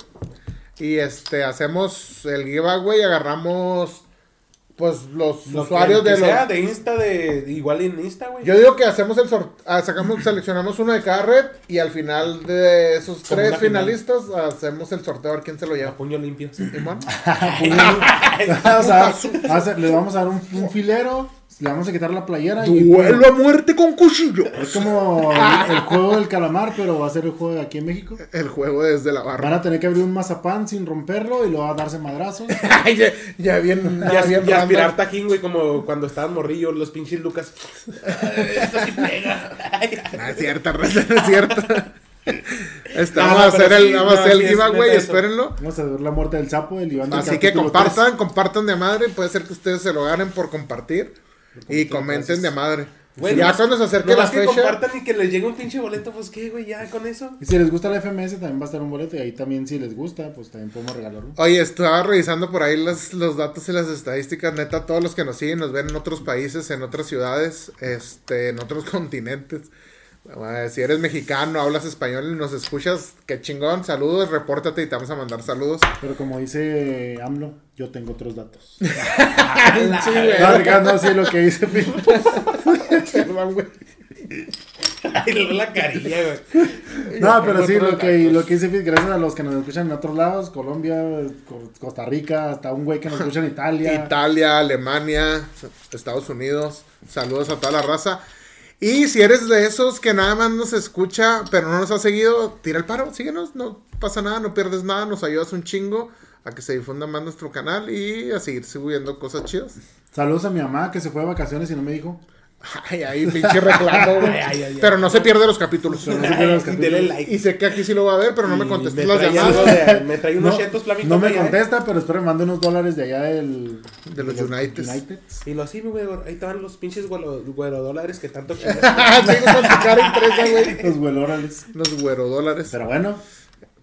Y este hacemos el giveaway, agarramos pues los Lo que- usuarios que de sea los de Insta, de igual en Insta, güey. Yo digo que hacemos el sorteo, sacamos, [clears throat] seleccionamos uno de cada red y al final de esos Como tres final. finalistas hacemos el sorteo a ver quién se lo A lleva. puño limpio. sí. [laughs] A- [laughs] [laughs] vamos a- le vamos a dar un, un filero, le vamos a quitar la playera y Duelo a muerte con cuchillo. es como el, el juego del calamar, pero va a ser el juego de aquí en México. El juego desde la Van barra. a tener que abrir un mazapán sin romperlo y luego a darse madrazos. [laughs] Ya, ya bien, Y, ya bien y aspirar tajín, güey, como cuando estaban morrillos, los pinches Lucas. [laughs] Esto sí pega. No es cierto, raza, no es cierto. [laughs] Este, No, vamos no, a hacer pero el, sí, vamos a no, hacer el sí es giveaway, eso. espérenlo. Vamos a ver la muerte del sapo del Iván del Así que compartan, compartan de madre. Puede ser que ustedes se lo ganen por compartir. Y comenten de madre. Güey, ya cuando se acerque la nomás que fecha. compartan y que les llegue un pinche boleto, pues qué, güey, ya con eso. 3. Y si les gusta la FMS también va a estar un boleto y ahí también si les gusta, pues también podemos regalarlo. Oye, estaba revisando por ahí los, los datos y las estadísticas. Neta, todos los que nos siguen nos ven en otros países, en otras ciudades, este, en otros [laughs] continentes. Si eres mexicano, hablas español y nos escuchas, qué chingón. Saludos, repórtate y te vamos a mandar saludos. Pero como dice AMLO, yo tengo otros datos. [laughs] Sí, güey. No, Ricardo, no sé lo que dice. [laughs] Perdón, güey. Ay, la carilla, güey. No, pero sí, lo que, lo que dice Fit, gracias a los que nos escuchan en otros lados, Colombia, Co- Costa Rica, hasta un güey que nos escucha en Italia. Italia, Alemania, Estados Unidos. Saludos a toda la raza. Y si eres de esos que nada más nos escucha, pero no nos ha seguido, tira el paro, síguenos, no pasa nada, no pierdes nada, nos ayudas un chingo a que se difunda más nuestro canal y a seguir subiendo cosas chidas. Saludos a mi mamá que se fue de vacaciones y no me dijo. Ay, ahí pinche reclamo, güey. Ay, ay, ay, Pero no se pierde los capítulos. Pero no se pierdan los Ay, capítulos. Dele like. Y sé que aquí sí lo va a ver, pero no me Y me las llamadas. [laughs] me trae unos No, flamencos no me ¿eh? contesta, pero espero me mande unos dólares de allá del, De los. Uniteds. Y lo así, güey, ahí estaban los pinches güero, güero dólares que tanto [laughs] sí, con cara impresa, güey. Los güelórales. Los güero dólares. Pero bueno,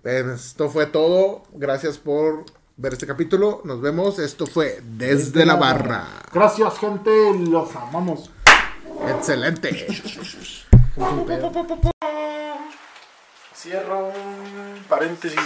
Esto fue todo. Gracias por ver este capítulo. Nos vemos. Esto fue Desde, la barra. Gracias, gente. Los amamos. Excelente. Cierro un paréntesis.